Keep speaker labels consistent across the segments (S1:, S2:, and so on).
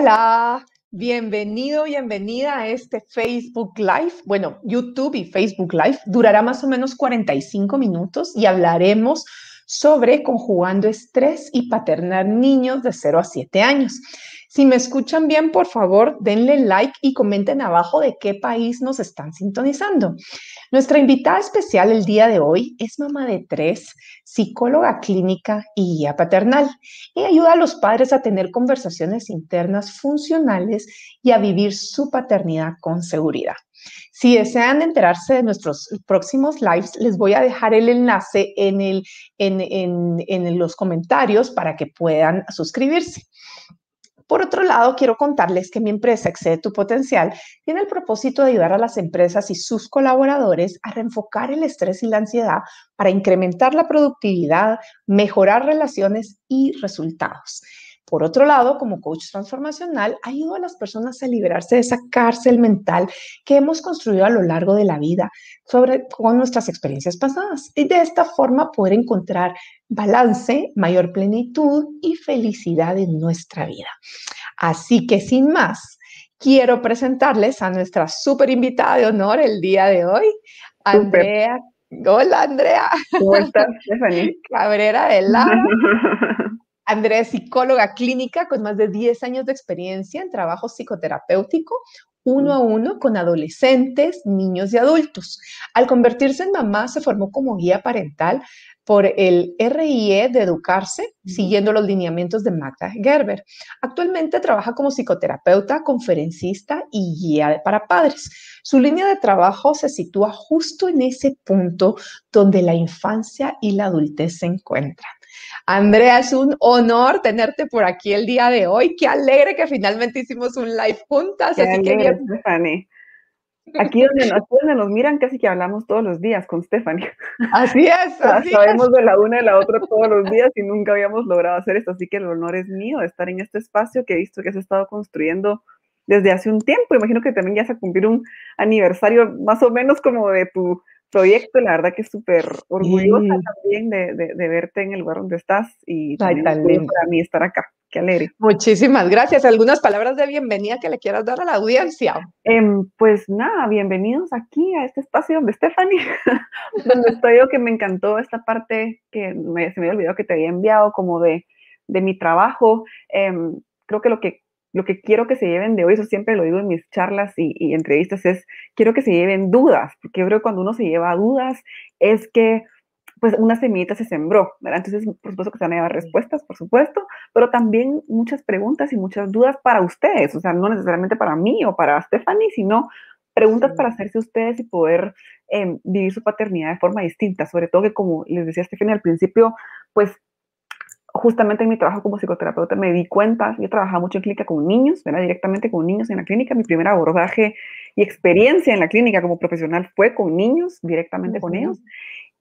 S1: Hola, bienvenido, bienvenida a este Facebook Live. Bueno, YouTube y Facebook Live durará más o menos 45 minutos y hablaremos sobre conjugando estrés y paternar niños de 0 a 7 años. Si me escuchan bien, por favor, denle like y comenten abajo de qué país nos están sintonizando. Nuestra invitada especial el día de hoy es mamá de tres, psicóloga clínica y guía paternal. Y ayuda a los padres a tener conversaciones internas funcionales y a vivir su paternidad con seguridad. Si desean enterarse de nuestros próximos lives, les voy a dejar el enlace en, en los comentarios para que puedan suscribirse. Por otro lado, quiero contarles que mi empresa Excede tu Potencial tiene el propósito de ayudar a las empresas y sus colaboradores a reenfocar el estrés y la ansiedad para incrementar la productividad, mejorar relaciones y resultados. Por otro lado, como coach transformacional, ayudo a las personas a liberarse de esa cárcel mental que hemos construido a lo largo de la vida sobre, con nuestras experiencias pasadas y de esta forma poder encontrar balance, mayor plenitud y felicidad en nuestra vida. Así que sin más, quiero presentarles a nuestra súper invitada de honor el día de hoy, Andrea. Hola, Andrea.
S2: ¿Cómo estás, Stephanie?
S1: Cabrera de Lara. Andrea es psicóloga clínica con más de 10 años de experiencia en trabajo psicoterapéutico, uno a uno con adolescentes, niños y adultos. Al convertirse en mamá, se formó como guía parental por el RIE de Educarse, siguiendo los lineamientos de Magda Gerber. Actualmente trabaja como psicoterapeuta, conferencista y guía para padres. Su línea de trabajo se sitúa justo en ese punto donde la infancia y la adultez se encuentran. Andrea, es un honor tenerte por aquí el día de hoy. Qué alegre que finalmente hicimos un live juntas.
S2: Qué así que Stephanie. Aquí donde, nos, nos miran casi que hablamos todos los días con Stephanie.
S1: Así es.
S2: Sabemos de la una y la otra todos los días y nunca habíamos logrado hacer esto, así que el honor es mío de estar en este espacio que he visto que has estado construyendo desde hace un tiempo. Imagino que también ya se a cumplir un aniversario más o menos como de tu proyecto, la verdad que súper orgullosa también de, de, verte en el lugar donde estás y también para mí estar acá. Qué alegre.
S1: Muchísimas gracias. ¿Algunas palabras de bienvenida que le quieras dar a la audiencia?
S2: Em, pues nada, bienvenidos aquí a este espacio donde Stephanie, donde estoy yo, que me encantó esta parte que me, se me había olvidado que te había enviado como de, de mi trabajo. Em, creo que lo que lo que quiero que se lleven de hoy, eso siempre lo digo en mis charlas y, entrevistas, es quiero que se lleven dudas, porque yo creo que cuando uno se lleva dudas es que pues una semillita se sembró, ¿verdad? Entonces, por supuesto que se van a llevar respuestas, por supuesto, pero también muchas preguntas y muchas dudas para ustedes, o sea, no necesariamente para mí o para Stephanie, sino preguntas para hacerse ustedes y poder em, vivir su paternidad de forma distinta, sobre todo que como les decía Stephanie al principio, pues justamente en mi trabajo como psicoterapeuta me di cuenta, yo trabajaba mucho en clínica con niños, ¿verdad? directamente con niños en la clínica, mi primer abordaje y experiencia en la clínica como profesional fue con niños, directamente con ellos,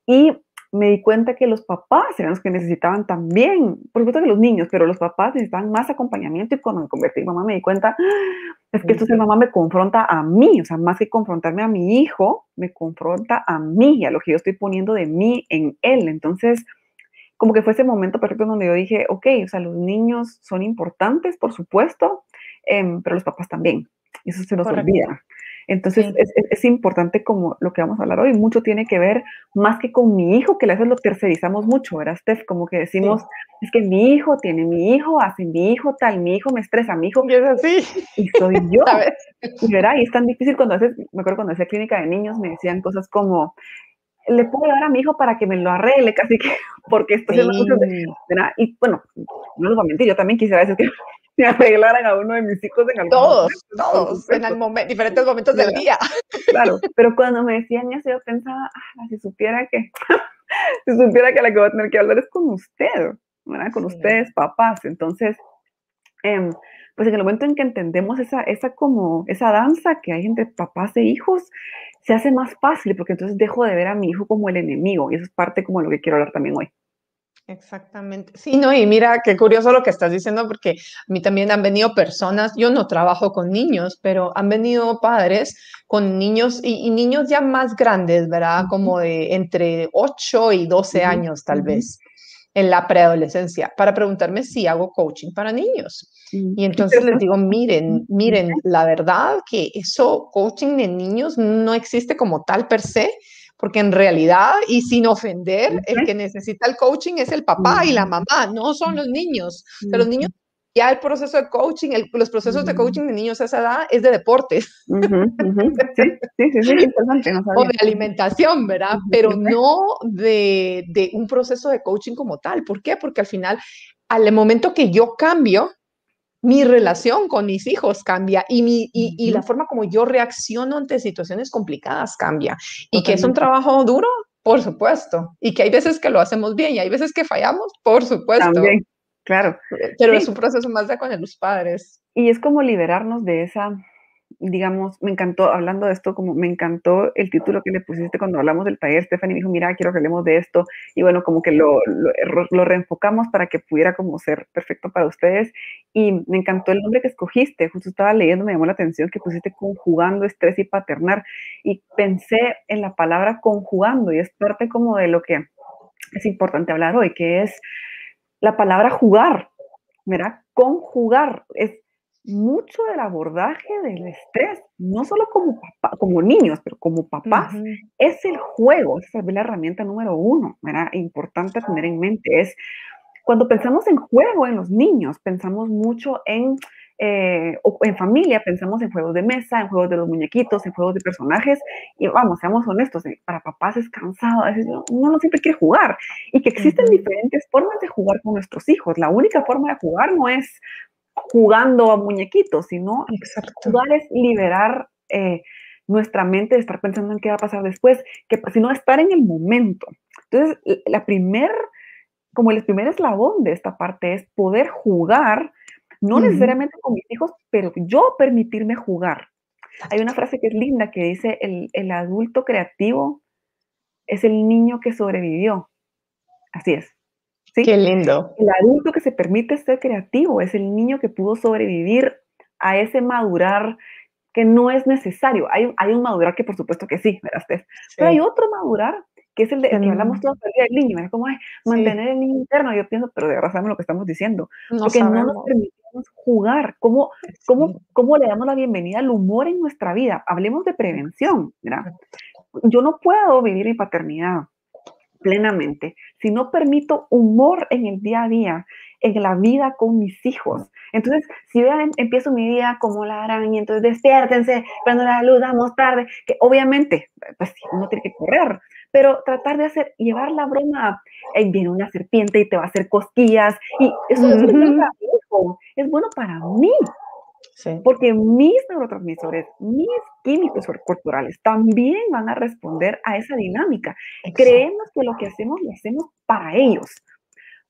S2: y me di cuenta que los papás eran los que necesitaban también, por supuesto que los niños, pero los papás necesitaban más acompañamiento y cuando me convertí en mamá me di cuenta, ¡ah! es que esto es mamá me confronta a mí, o sea, más que confrontarme a mi hijo, me confronta a mí, a lo que yo estoy poniendo de mí en él. Entonces, como que fue ese momento perfecto donde yo dije, ok, o sea, los niños son importantes, por supuesto, em, pero los papás también. Eso se nos olvida. Entonces es, importante como lo que vamos a hablar hoy, mucho tiene que ver más que con mi hijo, que a veces lo tercerizamos mucho, ¿verdad, Steph? Como que decimos, es que mi hijo tiene mi hijo, hace mi hijo tal, mi hijo me estresa, mi hijo...
S1: Y es así.
S2: Y soy yo. y, ¿verdad? y es tan difícil cuando haces, me acuerdo cuando hacía clínica de niños, me decían cosas como, le puedo dar a mi hijo para que me lo arregle, casi que, porque esto es mucho de, Y bueno, no les voy a mentir, yo también quisiera decir que me arreglaran a uno de mis hijos en algún
S1: Todos, todos, en diferentes momentos del día.
S2: Claro, pero cuando me decían eso, yo pensaba, ah, si supiera que, si supiera que la que voy a tener que hablar es con usted, ¿verdad? Con ustedes, papás. Entonces, eh, pues en el momento en que entendemos esa, esa como, esa danza que hay entre papás e hijos, se hace más fácil porque entonces dejo de ver a mi hijo como el enemigo y eso es parte como lo que quiero hablar también hoy.
S1: Exactamente. Sí, no, y mira qué curioso lo que estás diciendo, porque a mí también han venido personas, yo no trabajo con niños, pero han venido padres con niños y, niños ya más grandes, ¿verdad? Como de entre 8 y 12 años tal vez. En la preadolescencia para preguntarme si hago coaching para niños. Y entonces les digo, miren, miren, la verdad que eso, coaching de niños no existe como tal per se, porque en realidad, y sin ofender, el que necesita el coaching es el papá y la mamá, no son los niños. O los niños ya el proceso de coaching, los procesos de coaching de niños a esa edad es de deportes. Sí, sí, sí, sí, interesante. o de alimentación, ¿verdad? Pero no de, de, un proceso de coaching como tal. ¿Por qué? Porque al final, al momento que yo cambio, mi relación con mis hijos cambia y, mi, y, y la forma como yo reacciono ante situaciones complicadas cambia. Y que es un trabajo duro, por supuesto. Y que hay veces que lo hacemos bien y hay veces que fallamos, por supuesto. También.
S2: Claro.
S1: Pero es un proceso más de con los padres.
S2: Y es como liberarnos de esa, digamos, me encantó, hablando de esto, como me encantó el título que le pusiste cuando hablamos del taller, Stephanie me dijo, mira, quiero que hablemos de esto, y bueno, como que lo, lo, reenfocamos para que pudiera como ser perfecto para ustedes, y me encantó el nombre que escogiste, justo estaba leyendo, me llamó la atención que pusiste conjugando estrés y paternar, y pensé en la palabra conjugando, y es parte como de lo que es importante hablar hoy, que es la palabra jugar, ¿verdad? Conjugar es mucho del abordaje del estrés, no solo como, como niños, pero como papás, es el juego, esa es la herramienta número uno, ¿verdad? Importante tener en mente, es cuando pensamos en juego en los niños, pensamos mucho en eh, o en familia pensamos en juegos de mesa, en juegos de los muñequitos, en juegos de personajes, y vamos, seamos honestos, eh, para papás es cansado, a veces uno no siempre quiere jugar, y que existen diferentes formas de jugar con nuestros hijos. La única forma de jugar no es jugando a muñequitos, sino jugar es liberar eh, nuestra mente de estar pensando en qué va a pasar después, que sino estar en el momento. Entonces, la primer, como el primer eslabón de esta parte es poder jugar no necesariamente con mis hijos, pero yo permitirme jugar. Hay una frase que es linda que dice, el, adulto creativo es el niño que sobrevivió. Así es.
S1: ¿sí? Qué lindo.
S2: El adulto que se permite ser creativo es el niño que pudo sobrevivir a ese madurar que no es necesario. Hay, hay un madurar que por supuesto que sí, ¿verdad? Pero hay otro madurar que es el de que hablamos todo el día del niño, ¿verdad? ¿Cómo es mantener el niño interno? Yo pienso, pero de verdad sabemos lo que estamos diciendo. porque no nos permitimos jugar. ¿Cómo, cómo, ¿Cómo le damos la bienvenida al humor en nuestra vida? Hablemos de prevención, ¿verdad? Yo no puedo vivir mi paternidad plenamente si no permito humor en el día a día, en la vida con mis hijos. Entonces, si vean, empiezo mi día como la araña, entonces despiértense, cuando la luz, damos tarde, que obviamente, pues uno tiene que correr, pero tratar de hacer, llevar la broma, ahí viene una serpiente y te va a hacer cosquillas, y eso es bueno es bueno para mí, porque mis neurotransmisores, mis químicos corporales también van a responder a esa dinámica. Creemos que lo que hacemos lo hacemos para ellos,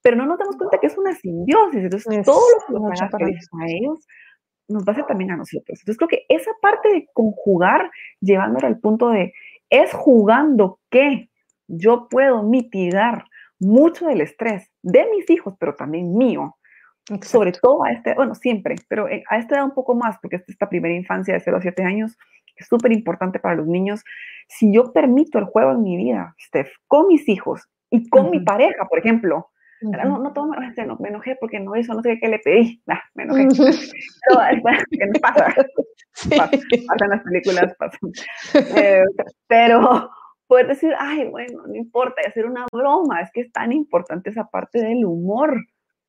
S2: pero no nos damos cuenta que es una simbiosis. Entonces, todo lo que nos para ellos nos va a hacer también a nosotros. Entonces, creo que esa parte de conjugar, llevándolo al punto de es jugando que yo puedo mitigar mucho del estrés de mis hijos, pero también mío. Sobre todo a este, bueno, siempre, pero a esta edad un poco más, porque es esta primera infancia de 0 a 7 años, es súper importante para los niños. Si yo permito el juego en mi vida, Steph, con mis hijos y con mi pareja, por ejemplo, no, no, todo, este, no, me enojé porque no hizo, no sé qué le pedí, nah, me enojé. Pero, ¿qué me pasa? Pasan las películas, pasan. Eh, pero poder decir, ay, bueno, no importa, y hacer una broma, es que es tan importante esa parte del humor.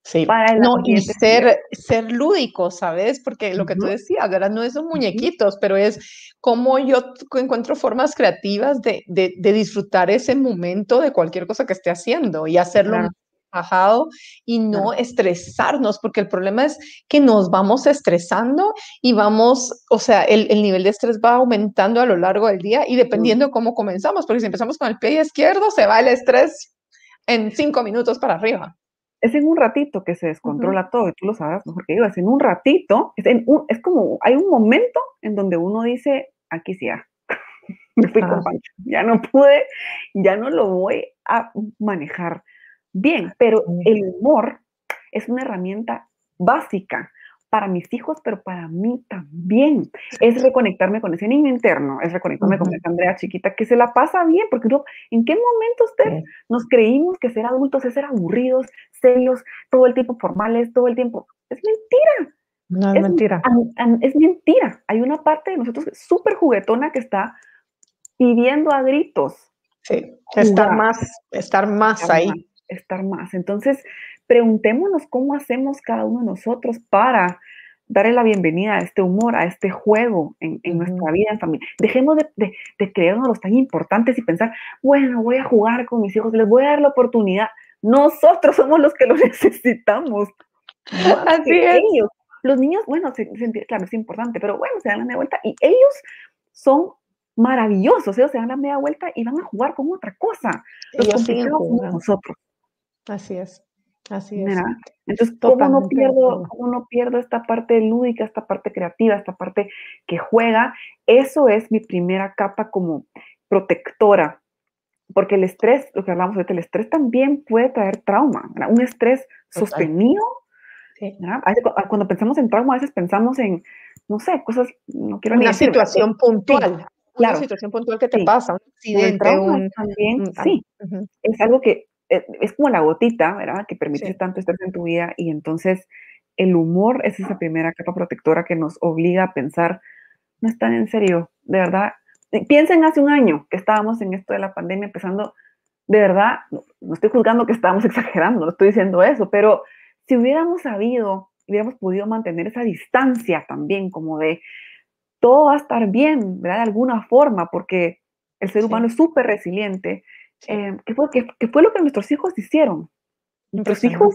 S1: Sí, para no, y ser, ser lúdico, ¿sabes? Porque lo que tú decías, ¿verdad? No son muñequitos, pero es como yo encuentro formas creativas de, de, de, disfrutar ese momento de cualquier cosa que esté haciendo y hacerlo bajado y no estresarnos, porque el problema es que nos vamos estresando y vamos, o sea, el, nivel de estrés va aumentando a lo largo del día y dependiendo de cómo comenzamos, porque si empezamos con el pie izquierdo, se va el estrés en cinco minutos para arriba.
S2: Es en un ratito que se descontrola todo, y tú lo sabes mejor que yo, es en un ratito, es, en un, es como, hay un momento en donde uno dice, aquí sí ya, me fui con Pancho, ya no pude, ya no lo voy a manejar bien, pero el humor es una herramienta básica para mis hijos, pero para mí también. Es reconectarme con ese niño interno, es reconectarme con esa Andrea chiquita que se la pasa bien, porque no, ¿en qué momento usted nos creímos que ser adultos es ser aburridos, serios, todo el tiempo formales, todo el tiempo? Es mentira.
S1: No es, mentira.
S2: Es mentira. Hay una parte de nosotros súper juguetona que está pidiendo a gritos.
S1: Sí, estar más, estar más ahí.
S2: Estar más. Entonces, preguntémonos cómo hacemos cada uno de nosotros para darle la bienvenida a este humor, a este juego en, nuestra vida en familia. Dejemos de, de, de, creernos los tan importantes y pensar, bueno, voy a jugar con mis hijos, les voy a dar la oportunidad. Nosotros somos los que lo necesitamos.
S1: Así es.
S2: Ellos. Los niños, bueno, claro, es importante, pero bueno, se dan la media vuelta y ellos son maravillosos. Ellos se dan la media vuelta y van a jugar con otra cosa. Los complicados nosotros.
S1: Así es. Así es.
S2: Entonces, ¿cómo no, pierdo, ¿cómo no pierdo esta parte lúdica, esta parte creativa, esta parte que juega? Eso es mi primera capa como protectora. Porque el estrés, lo que hablamos ahorita, el estrés también puede traer trauma. Un estrés sostenido. Cuando pensamos en trauma, a veces pensamos en, no sé, cosas, no quiero
S1: Una situación puntual. Claro. Una situación puntual que te pasa, un accidente. Un,
S2: también, sí. Es algo que es como la gotita, ¿verdad? Que permite tanto estrés en tu vida y entonces el humor es esa primera capa protectora que nos obliga a pensar, no están en serio, de verdad. Piensen hace un año que estábamos en esto de la pandemia empezando, de verdad, no, estoy juzgando que estábamos exagerando, no estoy diciendo eso, pero si hubiéramos sabido, hubiéramos podido mantener esa distancia también, como de todo va a estar bien, ¿verdad? De alguna forma, porque el ser humano es súper resiliente eh, ¿qué, fue, fue lo que nuestros hijos hicieron? Nuestros hijos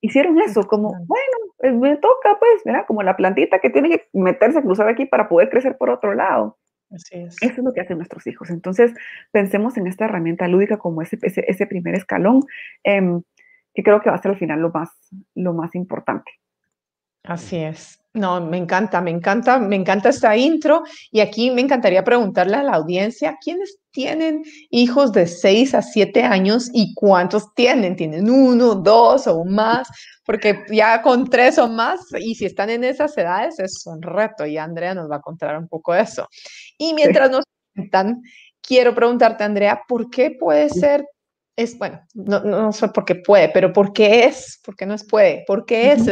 S2: hicieron eso, como, bueno, eh, me toca, pues, ¿verdad? Como la plantita que tiene que meterse, cruzar aquí para poder crecer por otro lado.
S1: Así es.
S2: Eso es lo que hacen nuestros hijos. Entonces, pensemos en esta herramienta lúdica como ese, ese, primer escalón, em, que creo que va a ser al final lo más, lo más importante.
S1: Así es. No, me encanta, me encanta, me encanta esta intro y aquí me encantaría preguntarle a la audiencia, ¿quiénes tienen hijos de 6 a 7 años y cuántos tienen? ¿Tienen uno, dos o más? Porque ya con tres o más, y si están en esas edades, es un reto y Andrea nos va a contar un poco de eso. Y mientras nos cuentan, quiero preguntarte, Andrea, ¿por qué puede ser es, bueno, no, no, sé por qué puede, pero ¿por qué es? ¿Por qué no es puede? ¿Por qué es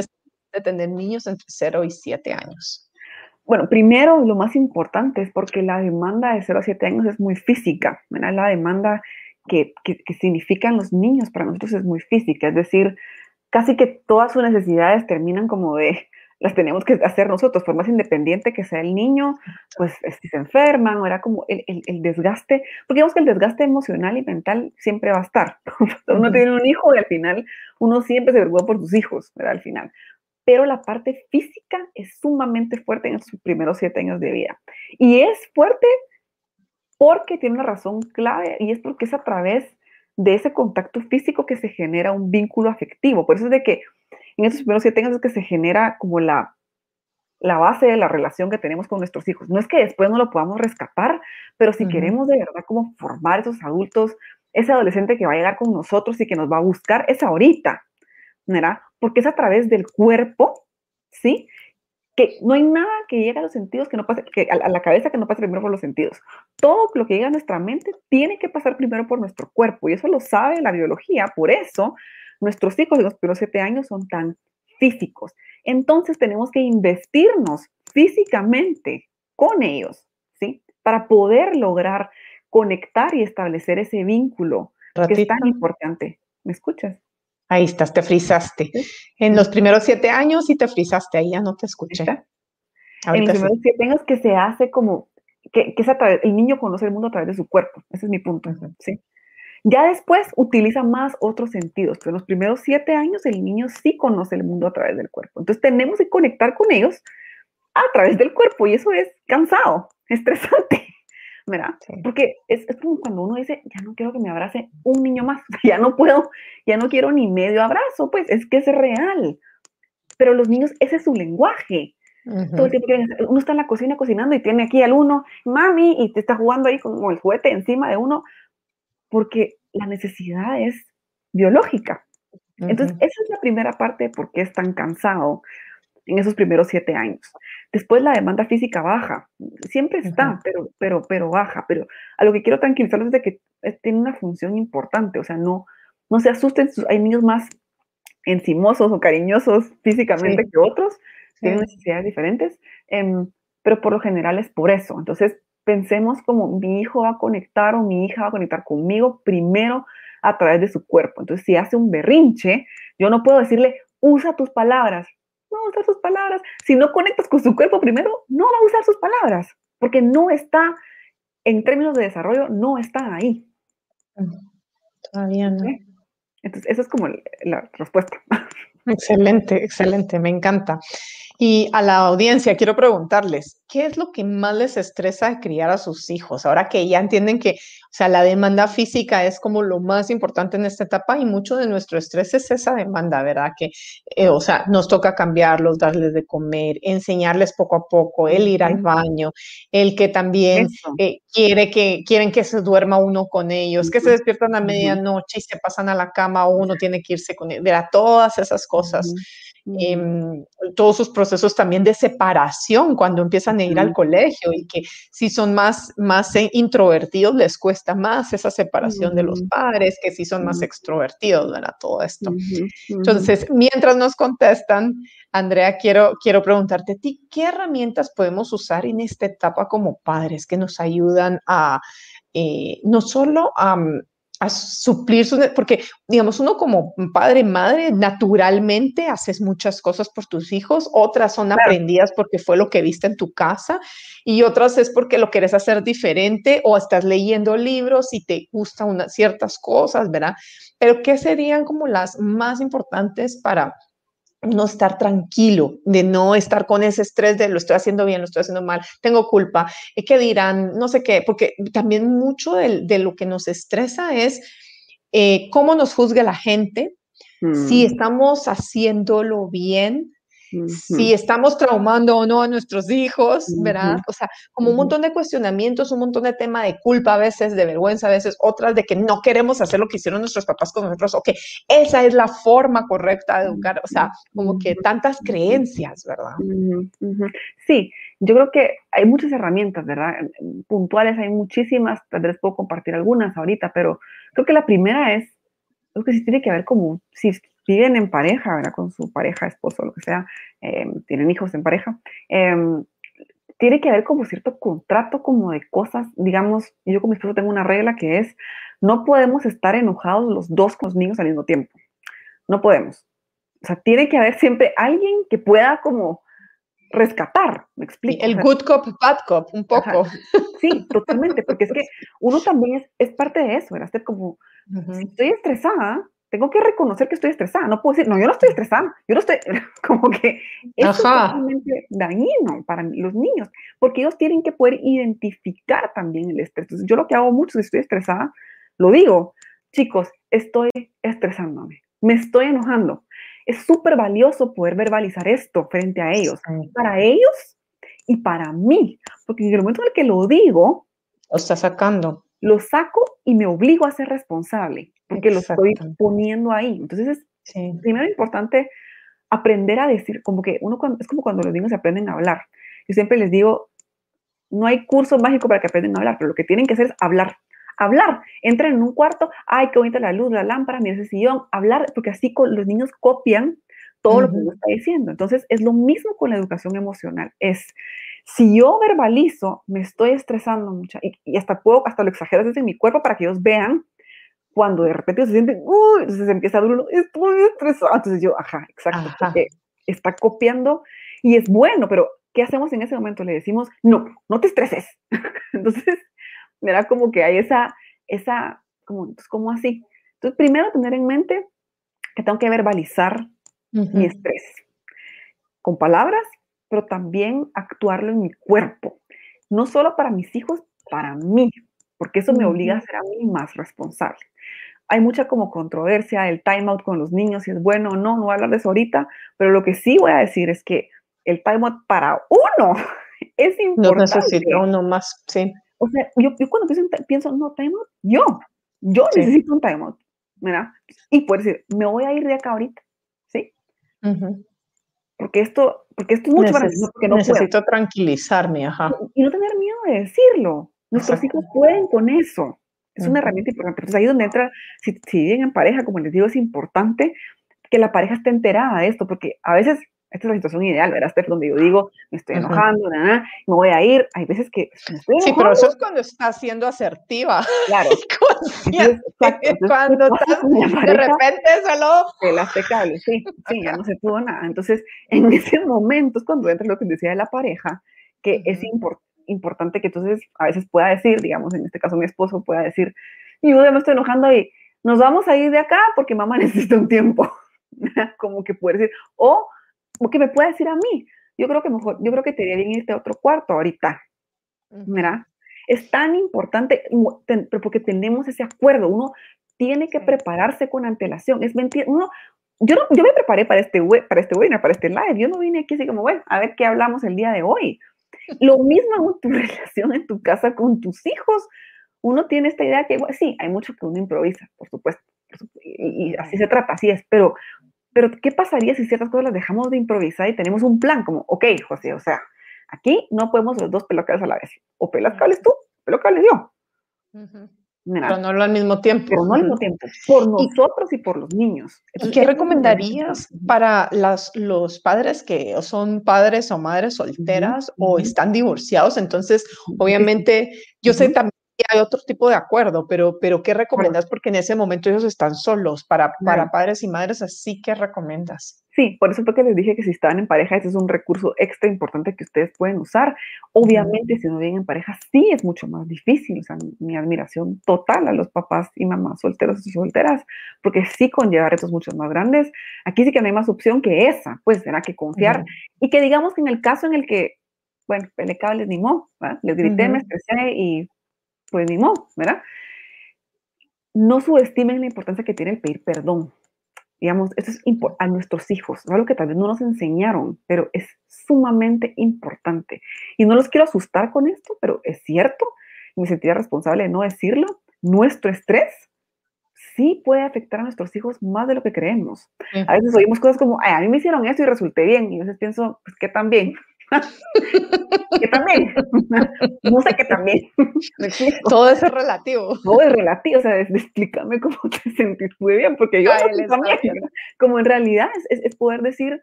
S1: de tener niños entre 0 y 7 años?
S2: Bueno, primero, lo más importante es porque la demanda de 0 a 7 años es muy física, ¿verdad? La demanda que, que, que significan los niños para nosotros es muy física, es decir, casi que todas sus necesidades terminan como de, las tenemos que hacer nosotros, por más independiente que sea el niño, pues si se enferman, o era como el, el, el, desgaste, porque digamos que el desgaste emocional y mental siempre va a estar. uno tiene un hijo y al final uno siempre se preocupa por sus hijos, ¿verdad? Al final pero la parte física es sumamente fuerte en sus primeros siete años de vida. Y es fuerte porque tiene una razón clave y es porque es a través de ese contacto físico que se genera un vínculo afectivo. Por eso es de que en esos primeros siete años es que se genera como la, la base de la relación que tenemos con nuestros hijos. No es que después no lo podamos rescatar, pero si queremos de verdad como formar esos adultos, ese adolescente que va a llegar con nosotros y que nos va a buscar, es ahorita, ¿verdad? porque es a través del cuerpo, ¿sí? Que no hay nada que llegue a los sentidos que no pase, que a la cabeza que no pase primero por los sentidos. Todo lo que llega a nuestra mente tiene que pasar primero por nuestro cuerpo y eso lo sabe la biología. Por eso nuestros hijos de los primeros siete años son tan físicos. Entonces tenemos que investirnos físicamente con ellos, ¿sí? Para poder lograr conectar y establecer ese vínculo que es tan importante. ¿Me escuchas?
S1: Ahí estás, te frizaste. En los primeros siete años y te frizaste, ahí ya no te escuché.
S2: en los primeros siete años que se hace como, que, que es a través, el niño conoce el mundo a través de su cuerpo, ese es mi punto, ¿sí? Ya después utiliza más otros sentidos, pero en los primeros siete años el niño sí conoce el mundo a través del cuerpo. Entonces tenemos que conectar con ellos a través del cuerpo y eso es cansado, estresante. ¿Verdad? Porque es, es, como cuando uno dice, ya no quiero que me abrace un niño más, ya no puedo, ya no quiero ni medio abrazo, pues es que es real. Pero los niños, ese es su lenguaje. Todo el tiempo uno está en la cocina cocinando y tiene aquí al uno, mami, y te está jugando ahí con el juguete encima de uno, porque la necesidad es biológica. Entonces, esa es la primera parte de por qué es tan cansado. En esos primeros siete años. Después la demanda física baja, siempre está, pero, pero, pero baja. Pero a lo que quiero tranquilizarlos es de que tiene una función importante, o sea, no, no se asusten, hay niños más encimosos o cariñosos físicamente que otros, tienen necesidades diferentes, em, pero por lo general es por eso. Entonces, pensemos como mi hijo va a conectar o mi hija va a conectar conmigo primero a través de su cuerpo. Entonces, si hace un berrinche, yo no puedo decirle, usa tus palabras. No usa sus palabras. Si no conectas con su cuerpo primero, no va a usar sus palabras, porque no está, en términos de desarrollo, no está ahí.
S1: Todavía no.
S2: Entonces, esa es como la respuesta.
S1: Excelente, excelente, me encanta. Y a la audiencia quiero preguntarles, ¿qué es lo que más les estresa de criar a sus hijos? Ahora que ya entienden que, o sea, la demanda física es como lo más importante en esta etapa y mucho de nuestro estrés es esa demanda, ¿verdad? Que, eh, o sea, nos toca cambiarlos, darles de comer, enseñarles poco a poco, el ir al baño, el que también eh, quiere que, quieren que se duerma uno con ellos, que se despiertan a medianoche y se pasan a la cama o uno tiene que irse con ellos, ¿verdad? Todas esas cosas. Em, todos sus procesos también de separación cuando empiezan a ir al colegio y que si son más, más eh, introvertidos les cuesta más esa separación de los padres que si son más extrovertidos, ¿verdad? Todo esto. Entonces, mientras nos contestan, Andrea, quiero, quiero preguntarte a ti, ¿qué herramientas podemos usar en esta etapa como padres que nos ayudan a eh, no solo a a suplir sus, porque digamos, uno como padre, madre, naturalmente haces muchas cosas por tus hijos, otras son aprendidas porque fue lo que viste en tu casa y otras es porque lo quieres hacer diferente o estás leyendo libros y te gustan unas ciertas cosas, ¿verdad? Pero ¿qué serían como las más importantes para no estar tranquilo, de no estar con ese estrés de lo estoy haciendo bien, lo estoy haciendo mal, tengo culpa, ¿qué dirán? No sé qué, porque también mucho de, lo que nos estresa es eh, cómo nos juzga la gente, si mm. estamos haciéndolo bien, si estamos traumando o no a nuestros hijos, ¿verdad? O sea, como un montón de cuestionamientos, un montón de tema de culpa a veces, de vergüenza a veces, otras de que no queremos hacer lo que hicieron nuestros papás con nosotros, o que esa es la forma correcta de educar, o sea, como que tantas creencias, ¿verdad?
S2: Sí, yo creo que hay muchas herramientas, ¿verdad? Puntuales, hay muchísimas, tal vez puedo compartir algunas ahorita, pero creo que la primera es, creo que sí tiene que ver como, si viven en pareja, ¿verdad? Con su pareja, esposo, lo que sea, em, tienen hijos en pareja, em, tiene que haber como cierto contrato como de cosas, digamos, yo con mi esposo tengo una regla que es, no podemos estar enojados los dos con los niños al mismo tiempo, no podemos. O sea, tiene que haber siempre alguien que pueda como rescatar, me explico.
S1: El good cop, bad cop, un poco.
S2: Sí, totalmente, porque es que uno también es, es parte de eso, ¿verdad? como, si estoy estresada, tengo que reconocer que estoy estresada. No puedo decir, no, yo no estoy estresada. Yo no estoy, como que es totalmente dañino para los niños, porque ellos tienen que poder identificar también el estrés. Entonces, yo lo que hago mucho si estoy estresada, lo digo, chicos, estoy estresándome, me estoy enojando. Es súper valioso poder verbalizar esto frente a ellos, para ellos y para mí, porque en el momento en el que lo digo,
S1: lo está sacando.
S2: Lo saco y me obligo a ser responsable porque lo estoy poniendo ahí. Entonces, es primero importante aprender a decir, como que uno cuando, es como cuando los niños aprenden a hablar. Yo siempre les digo, no hay curso mágico para que aprendan a hablar, pero lo que tienen que hacer es hablar. Hablar, entran en un cuarto, ay, qué bonita la luz, la lámpara, mira ese sillón, hablar, porque así los niños copian todo lo que uno está diciendo. Entonces, es lo mismo con la educación emocional. Es, si yo verbalizo, me estoy estresando mucho, y, hasta puedo, hasta lo exagero desde mi cuerpo para que ellos vean cuando de repente se sienten, uy, entonces empieza a uno, estoy estresado. Entonces yo, ajá, exacto, porque está copiando y es bueno, pero ¿qué hacemos en ese momento? Le decimos, no, no te estreses. entonces, era como que hay esa, esa, como, entonces, ¿cómo así? Entonces, primero tener en mente que tengo que verbalizar mi estrés con palabras, pero también actuarlo en mi cuerpo. No solo para mis hijos, para mí, porque eso me obliga a ser a mí más responsable hay mucha como controversia, el timeout con los niños, si es bueno o no, no voy a hablar de eso ahorita, pero lo que sí voy a decir es que el timeout para uno es importante. No
S1: necesita uno más, sí.
S2: O sea, yo, cuando pienso, no, timeout, yo, yo necesito un timeout, ¿verdad? Y puedo decir, me voy a ir de acá ahorita, ¿sí? porque esto, porque esto es mucho más porque
S1: no Necesito tranquilizarme, ajá.
S2: Y no tener miedo de decirlo. Nuestros hijos pueden con eso. Es una herramienta importante. Entonces ahí donde entra, si, si viven en pareja, como les digo, es importante que la pareja esté enterada de esto, porque a veces esta es la situación ideal, ¿verdad, Steph? Donde yo digo, me estoy enojando, nada, me voy a ir. Hay veces que
S1: Sí, pero eso es cuando estás siendo asertiva.
S2: Claro.
S1: cuando estás, de repente solo...
S2: Te la cable, sí, sí, ya no se pudo nada. Entonces, en ese momento es cuando entra lo que decía de la pareja, que es importante que entonces a veces pueda decir, digamos, en este caso mi esposo pueda decir, yo ya me estoy enojando y nos vamos a ir de acá porque mamá necesita un tiempo. Como que puede decir, o o que me pueda decir a mí, yo creo que mejor, yo creo que te iría bien irte a otro cuarto ahorita. Mira, es tan importante, porque tenemos ese acuerdo, uno tiene que prepararse con antelación, es mentira, uno, yo, yo me preparé para este, para este webinar, para este live, yo no vine aquí así como, bueno, a ver qué hablamos el día de hoy. Lo mismo en tu relación en tu casa con tus hijos, uno tiene esta idea que, sí, hay mucho que uno improvisa, por supuesto, y, y así se trata, así es, pero pero, ¿qué pasaría si ciertas cosas las dejamos de improvisar y tenemos un plan? Como, ok, José, o sea, aquí no podemos los dos pelocables a la vez. O pelas cables tú, pelocables yo.
S1: Pero no al mismo tiempo.
S2: Pero no al mismo tiempo. Por nosotros y, por los niños.
S1: ¿Y qué recomendarías para las, los padres que son padres o madres solteras o están divorciados? Entonces, obviamente, yo sé también hay otro tipo de acuerdo, pero, pero ¿qué recomiendas? Porque en ese momento ellos están solos. Para, para padres y madres, así que recomiendas.
S2: Sí, por eso fue que les dije que si estaban en pareja, ese es un recurso extra importante que ustedes pueden usar. Obviamente, si no viven en pareja, sí es mucho más difícil. O sea, mi admiración total a los papás y mamás solteros y solteras, porque sí conlleva retos mucho más grandes. Aquí sí que no hay más opción que esa, pues será que confiar. Y que digamos que en el caso en el que, bueno, pele cables ni mo, les grité, me estresé y pues ni modo, ¿verdad? No subestimen la importancia que tiene el pedir perdón. Digamos, esto es a nuestros hijos, es algo que tal vez no nos enseñaron, pero es sumamente importante. Y no los quiero asustar con esto, pero es cierto, me sentiría responsable de no decirlo, nuestro estrés sí puede afectar a nuestros hijos más de lo que creemos. A veces oímos cosas como, a mí me hicieron esto y resulté bien, y a veces pienso, pues que también, que también, no sé que también.
S1: Todo es relativo.
S2: Todo es relativo, o sea, explícame cómo te sentís muy bien, porque yo también, como en realidad es, poder decir,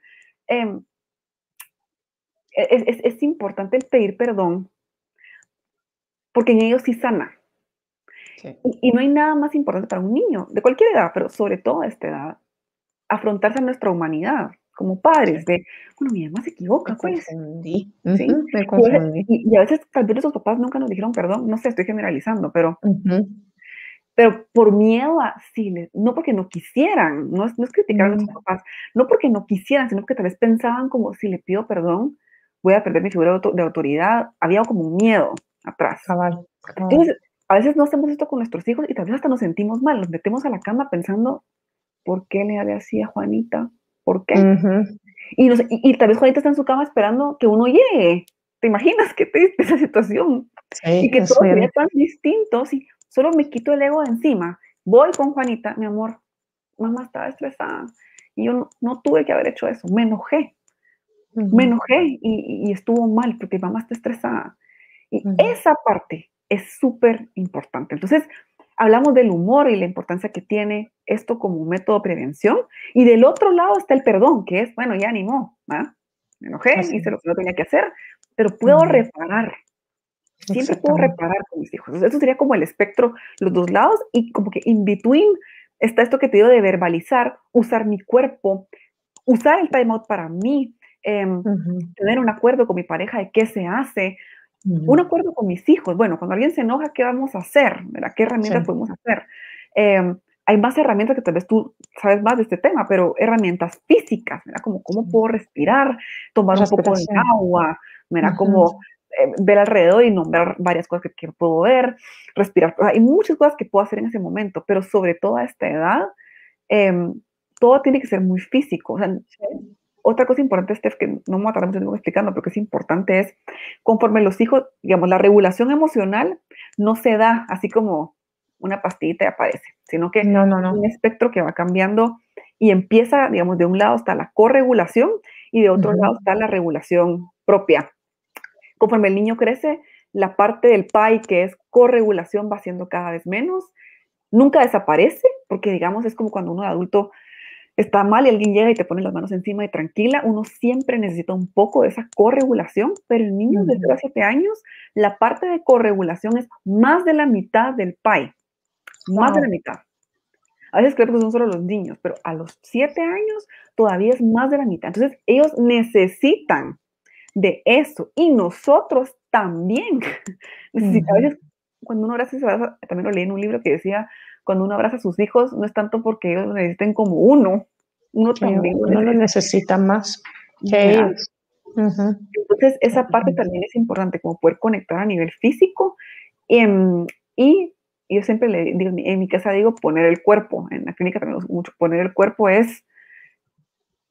S2: em, es, es, importante el pedir perdón, porque en ellos sí sana. Y, y, no hay nada más importante para un niño, de cualquier edad, pero sobre todo a esta edad, afrontarse a nuestra humanidad como padres, de, bueno, mi mamá se equivoca, pues. ¿sí? me confundí. Y, a veces tal vez los papás nunca nos dijeron perdón, no sé, estoy generalizando, pero, pero por miedo a, sí, no porque no quisieran, no es, no es criticar a los mm. papás, no porque no quisieran, sino porque tal vez pensaban como, si le pido perdón, voy a perder mi figura de, autoridad, había como un miedo atrás. Entonces, a veces no hacemos esto con nuestros hijos y tal vez hasta nos sentimos mal, nos metemos a la cama pensando, ¿por qué le hablé así a Juanita? ¿Por qué? y, y, tal vez Juanita está en su cama esperando que uno llegue. ¿Te imaginas qué triste esa situación? y que todo sería tan distinto si solo me quito el ego de encima. Voy con Juanita, mi amor, mamá estaba estresada y yo no, tuve que haber hecho eso, me enojé. Me enojé y, estuvo mal porque mamá está estresada. Y esa parte es súper importante. Entonces, hablamos del humor y la importancia que tiene esto como un método de prevención. Y del otro lado está el perdón, que es, bueno, ya animó, ¿ah? me enojé, hice lo que no tenía que hacer, pero puedo reparar. Siempre puedo reparar con mis hijos. eso sería como el espectro, los dos lados, y como que in between está esto que te digo de verbalizar, usar mi cuerpo, usar el time out para mí, em, tener un acuerdo con mi pareja de qué se hace, un acuerdo con mis hijos. Bueno, cuando alguien se enoja, ¿qué vamos a hacer? ¿Qué herramientas podemos hacer? Em, hay más herramientas que tal vez tú sabes más de este tema, pero herramientas físicas, ¿verdad? Como cómo puedo respirar, tomar un poco de agua, ¿verdad? Como eh, ver alrededor y nombrar varias cosas que, puedo ver, respirar. Hay muchas cosas que puedo hacer en ese momento, pero sobre todo a esta edad, em, todo tiene que ser muy físico. O sea, otra cosa importante, Steph, que no me voy a tardar mucho tiempo explicando, pero que es importante es, conforme los hijos, digamos, la regulación emocional no se da así como una pastillita y aparece, sino que
S1: no, no, no.
S2: un espectro que va cambiando y empieza, digamos, de un lado hasta la corregulación y de otro lado está la regulación propia. Conforme el niño crece, la parte del PAI que es corregulación va siendo cada vez menos. Nunca desaparece, porque digamos es como cuando uno de adulto está mal y alguien llega y te pone las manos encima y tranquila, uno siempre necesita un poco de esa corregulación, pero el niño desde los 7 años, la parte de corregulación es más de la mitad del PAI, más de la mitad. A veces creo que son solo los niños, pero a los 7 años todavía es más de la mitad. Entonces ellos necesitan de eso y nosotros también. necesitamos, cuando uno abraza, también lo leí en un libro que decía, cuando uno abraza a sus hijos, no es tanto porque ellos lo necesiten como uno, uno también
S1: uno lo necesita más que ellos.
S2: Entonces, esa parte también es importante, como poder conectar a nivel físico. Em, y yo siempre le digo, en mi casa digo poner el cuerpo, en la clínica tenemos mucho, poner el cuerpo es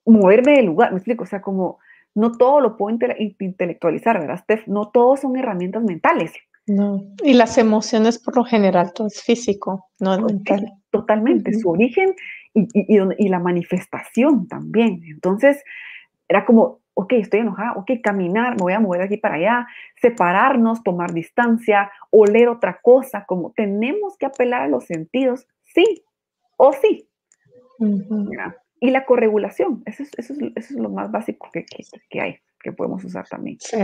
S2: moverme del lugar, me explico, o sea, como no todo lo puedo intelectualizar, ¿verdad, Steph? No todo son herramientas mentales.
S1: No, y las emociones por lo general todo es físico, no es mental.
S2: Totalmente, su origen y, y, y, la manifestación también. Entonces, era como, ok, estoy enojada, ok, caminar, me voy a mover de aquí para allá, separarnos, tomar distancia, oler otra cosa, como tenemos que apelar a los sentidos, sí o sí. Y la corregulación, eso es, eso, es, eso es, lo más básico que, que, que hay que podemos usar también.
S1: Sí,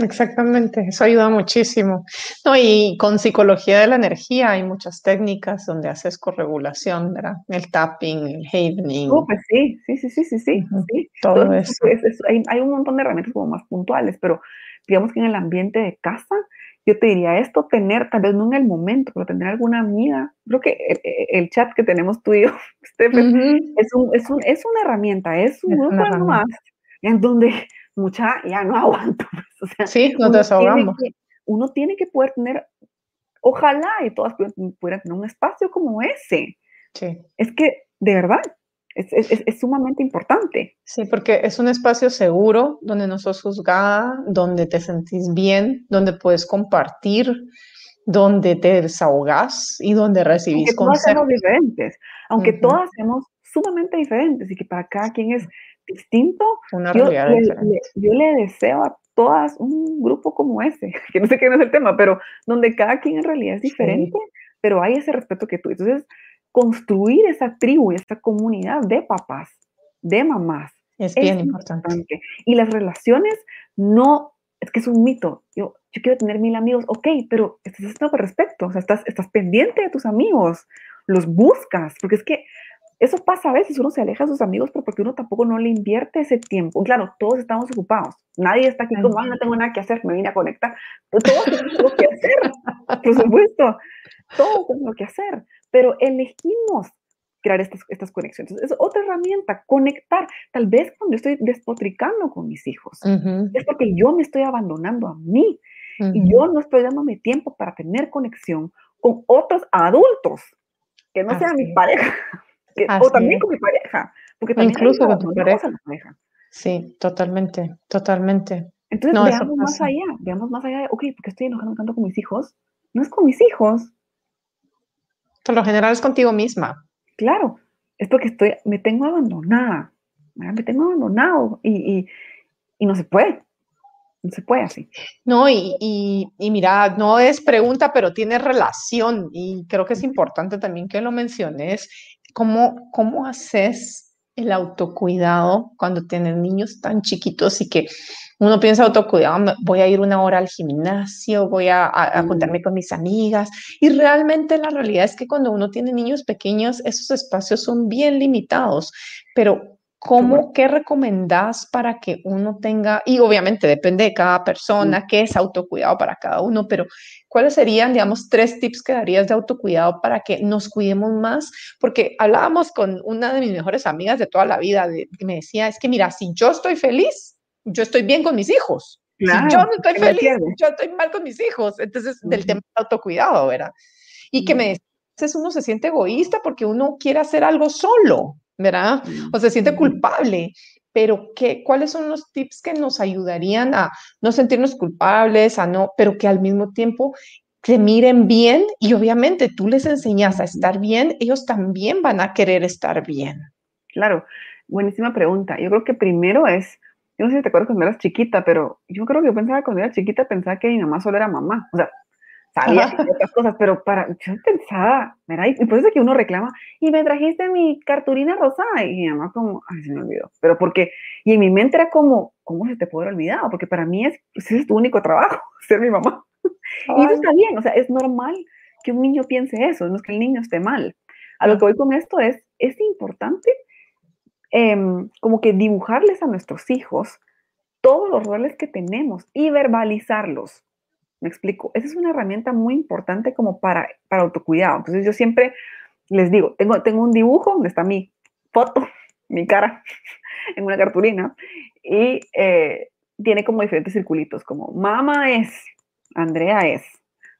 S1: exactamente, eso ayuda muchísimo. No, y con psicología de la energía hay muchas técnicas donde haces corregulación, ¿verdad? El tapping, el havening.
S2: Oh, pues sí, sí, sí, sí, sí, sí.
S1: Todo eso.
S2: hay, hay, un montón de herramientas como más puntuales, pero digamos que en el ambiente de casa, yo te diría esto, tener, tal vez no en el momento, pero tener alguna amiga, creo que el, chat que tenemos tú y yo, Stephen, es, un, es, un, es, una herramienta, es un grupo más, en donde mucha, ya no aguanto.
S1: Pues, o sea, sí, nos desahogamos.
S2: uno tiene que poder tener, ojalá y todas pudieran tener un espacio como ese.
S1: Sí.
S2: Es que, de verdad, es, es, es, sumamente importante.
S1: Sí, porque es un espacio seguro, donde no sos juzgada, donde te sentís bien, donde puedes compartir, donde te desahogas y donde recibís
S2: aunque consejos. Todas diferentes, aunque todas somos sumamente diferentes y que para cada quien es distinto, yo, le, yo le deseo a todas un grupo como ese, que no sé qué es el tema, pero donde cada quien en realidad es diferente, pero hay ese respeto que tú. Entonces, construir esa tribu y esa comunidad de papás, de mamás.
S1: Es bien importante.
S2: Y las relaciones no, es que es un mito. Yo, yo quiero tener mil amigos, ok, pero estás haciendo con respecto, o sea, estás, estás pendiente de tus amigos, los buscas, porque es que eso pasa a veces, uno se aleja de sus amigos, pero porque uno tampoco no le invierte ese tiempo. Claro, todos estamos ocupados. Nadie está aquí como, no tengo nada que hacer, me vine a conectar. todos tenemos que hacer, por supuesto. Todos tenemos que hacer, pero elegimos crear estas, estas conexiones. Es otra herramienta, conectar. Tal vez cuando estoy despotricando con mis hijos, es porque yo me estoy abandonando a mí y yo no estoy dándome tiempo para tener conexión con otros adultos que no sean mi pareja o también con mi pareja, porque también
S1: incluso con tu pareja. Sí, totalmente, totalmente.
S2: Entonces veamos más allá, veamos más allá de, ok, ¿por qué estoy enojando tanto con mis hijos? No es con mis hijos.
S1: Por lo general es contigo misma.
S2: Claro, es porque estoy, me tengo abandonada, me tengo abandonado y, y, y no se puede. No se puede así.
S1: No, y, y, y, mira, no es pregunta, pero tiene relación y creo que es importante también que lo menciones ¿Cómo, cómo haces el autocuidado cuando tienes niños tan chiquitos y que uno piensa autocuidado, voy a ir una hora al gimnasio, voy a, a, mm. juntarme con mis amigas. Y realmente la realidad es que cuando uno tiene niños pequeños, esos espacios son bien limitados. Pero ¿Cómo, qué recomendás para que uno tenga, y obviamente depende de cada persona, qué es autocuidado para cada uno, pero cuáles serían, digamos, tres tips que darías de autocuidado para que nos cuidemos más? Porque hablábamos con una de mis mejores amigas de toda la vida, de, que me decía, es que mira, si yo estoy feliz, yo estoy bien con mis hijos. si yo no estoy feliz, yo estoy mal con mis hijos. Entonces, del tema de autocuidado, ¿verdad? Y que me dices, uno se siente egoísta porque uno quiere hacer algo solo. ¿Verdad? O se siente culpable. Pero ¿qué, ¿cuáles son los tips que nos ayudarían a no sentirnos culpables, a no, pero que al mismo tiempo se miren bien y obviamente tú les enseñas a estar bien, ellos también van a querer estar bien.
S2: Claro, buenísima pregunta. Yo creo que primero es yo no sé si te acuerdas cuando eras chiquita, pero yo creo que yo pensaba cuando era chiquita, pensaba que mi mamá solo era mamá. O sea, sabía otras cosas, pero para, yo pensaba, ¿verdad? Y por eso que uno reclama, y me trajiste mi cartulina rosada, y mi mamá como, ay, se me olvidó, pero porque, y en mi mente era como, ¿cómo se te puede haber olvidado? Porque para mí es, pues, ese es tu único trabajo, ser mi mamá. Y eso está bien, o sea, es normal que un niño piense eso, no es que el niño esté mal. A lo que voy con esto es, es importante em, como que dibujarles a nuestros hijos todos los roles que tenemos y verbalizarlos. Me explico. Esa es una herramienta muy importante como para, para autocuidado. Entonces yo siempre les digo, tengo, tengo un dibujo donde está mi foto, mi cara, en una cartulina, y eh, tiene como diferentes circulitos, como mamá es, Andrea es,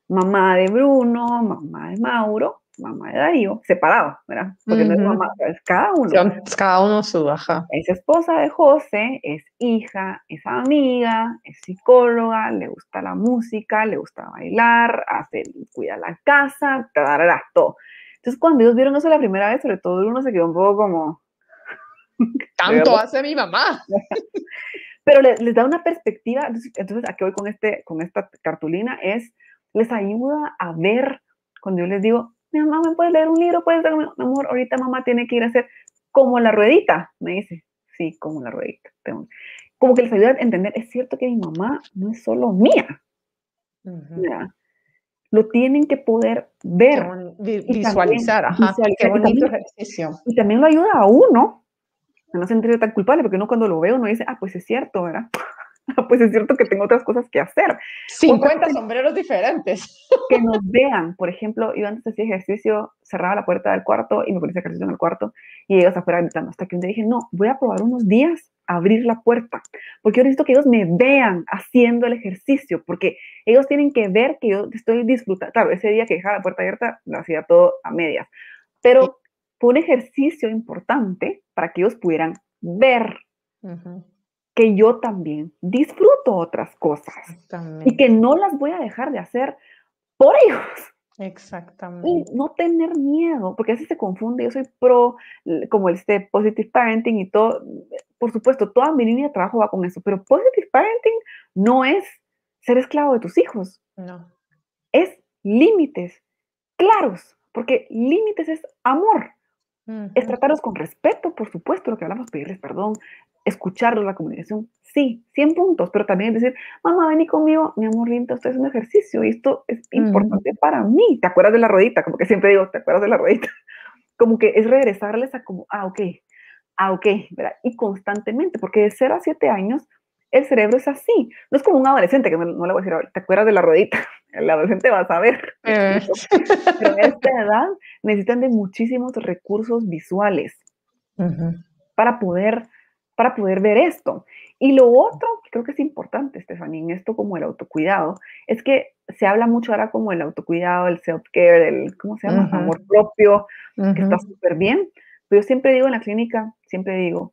S2: mamá de Bruno, mamá de Mauro, mamá de Darío, separado, ¿verdad? Porque no es mamá, es cada uno.
S1: cada uno su, ajá.
S2: Es esposa de José, es hija, es amiga, es psicóloga, le gusta la música, le gusta bailar, hace, cuida la casa, todo. Entonces, cuando ellos vieron eso la primera vez, sobre todo uno se quedó un poco como...
S1: Tanto hace mi mamá.
S2: Pero les, da una perspectiva, entonces, ¿a qué voy con, este, con esta cartulina? Es, les ayuda a ver, cuando yo les digo, mi mamá, ¿me puedes leer un libro? ¿Puedes mi amor? Ahorita mamá tiene que ir a hacer como la ruedita, me dice. Sí, como la ruedita. Como que les ayuda a entender, es cierto que mi mamá no es solo mía. Lo tienen que poder ver.
S1: visualizar, ajá. qué bonito ejercicio.
S2: Y también lo ayuda a uno a no sentirse tan culpable, porque uno cuando lo ve, uno dice, ah, pues es cierto, ¿verdad? pues es cierto que tengo otras cosas que hacer.
S1: 50 sombreros diferentes.
S2: Que nos vean. Por ejemplo, yo antes hacía ejercicio, cerraba la puerta del cuarto y me ponía ejercicio en el cuarto y ellos afuera gritando. Hasta que un día dije, no, voy a probar unos días a abrir la puerta, porque yo necesito que ellos me vean haciendo el ejercicio, porque ellos tienen que ver que yo estoy disfrutando. Claro, ese día que dejaba la puerta abierta, lo hacía todo a medias, pero fue un ejercicio importante para que ellos pudieran ver que yo también disfruto otras cosas y que no las voy a dejar de hacer por ellos.
S1: Exactamente.
S2: Y no tener miedo, porque así se confunde. Yo soy pro, como este positive parenting y todo. Por supuesto, toda mi línea de trabajo va con eso, pero positive parenting no es ser esclavo de tus hijos.
S1: No.
S2: Es límites claros, porque límites es amor. Es tratarlos con respeto, por supuesto, lo que hablamos, pedirles perdón, escucharlos, la comunicación, sí, 100 puntos, pero también decir, mamá, vení conmigo, mi amor lindo, esto es un ejercicio y esto es importante para mí. ¿Te acuerdas de la ruedita? Como que siempre digo, ¿te acuerdas de la ruedita? Como que es regresarles a como, ah, ok, ah, ok, ¿verdad? Y constantemente, porque de 0 a 7 años, el cerebro es así. No es como un adolescente, que no, le voy a decir, ¿te acuerdas de la ruedita? El adolescente va a saber. Eh. Pero en esta edad necesitan de muchísimos recursos visuales para poder para poder ver esto. Y lo otro, que creo que es importante, Stephanie, en esto como el autocuidado, es que se habla mucho ahora como el autocuidado, el self-care, el, ¿cómo se llama? Amor propio, que está súper bien. Pero yo siempre digo en la clínica, siempre digo,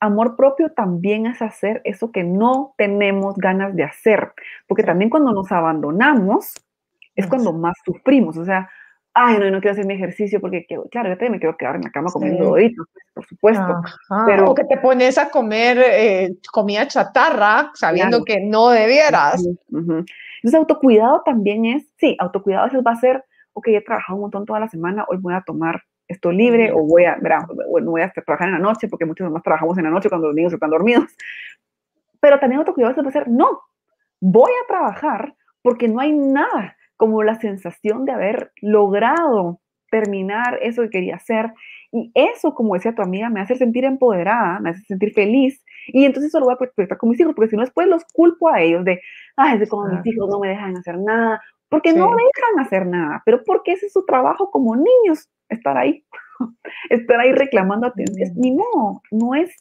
S2: amor propio también es hacer eso que no tenemos ganas de hacer, porque también cuando nos abandonamos es cuando más sufrimos, o sea, ay, no, no quiero hacer mi ejercicio porque, claro, yo también me quiero quedar en la cama comiendo doritos, pues, por supuesto.
S1: Pero, o que te pones a comer eh, comida chatarra sabiendo que no debieras.
S2: Entonces, autocuidado también es, sí, autocuidado a veces va a ser, ok, he trabajado un montón toda la semana, hoy voy a tomar esto libre o voy a, bueno, voy a trabajar en la noche porque muchos más trabajamos en la noche cuando los niños están dormidos. Pero también autocuidado a veces va a ser, no, voy a trabajar porque no hay nada como la sensación de haber logrado terminar eso que quería hacer. Y eso, como decía tu amiga, me hace sentir empoderada, me hace sentir feliz. Y entonces eso lo voy a proyectar con mis hijos, porque si no después los culpo a ellos de, ay, es como mis hijos no me dejan hacer nada, porque no dejan hacer nada, pero porque ese es su trabajo como niños, estar ahí, estar ahí reclamando atención. Ni no, no es,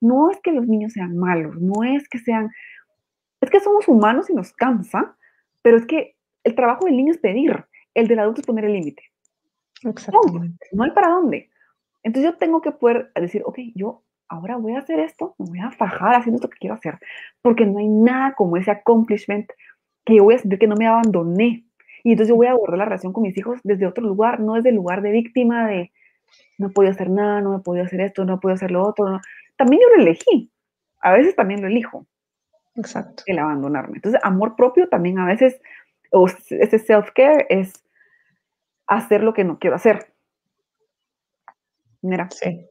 S2: no es que los niños sean malos, no es que sean, es que somos humanos y nos cansa, pero es que el trabajo del niño es pedir, el del adulto es poner el límite. No, hay para dónde. Entonces yo tengo que poder decir, ok, yo ahora voy a hacer esto, me voy a fajar haciendo esto que quiero hacer, porque no hay nada como ese accomplishment que yo voy a sentir que no me abandoné. Y entonces yo voy a abordar la relación con mis hijos desde otro lugar, no desde el lugar de víctima de no puedo hacer nada, no me puedo hacer esto, no puedo hacer lo otro. También yo lo elegí, a veces también lo elijo.
S1: Exacto.
S2: El abandonarme. Entonces, amor propio también a veces, o ese self-care es hacer lo que no quiero hacer.
S1: Mira. Sí.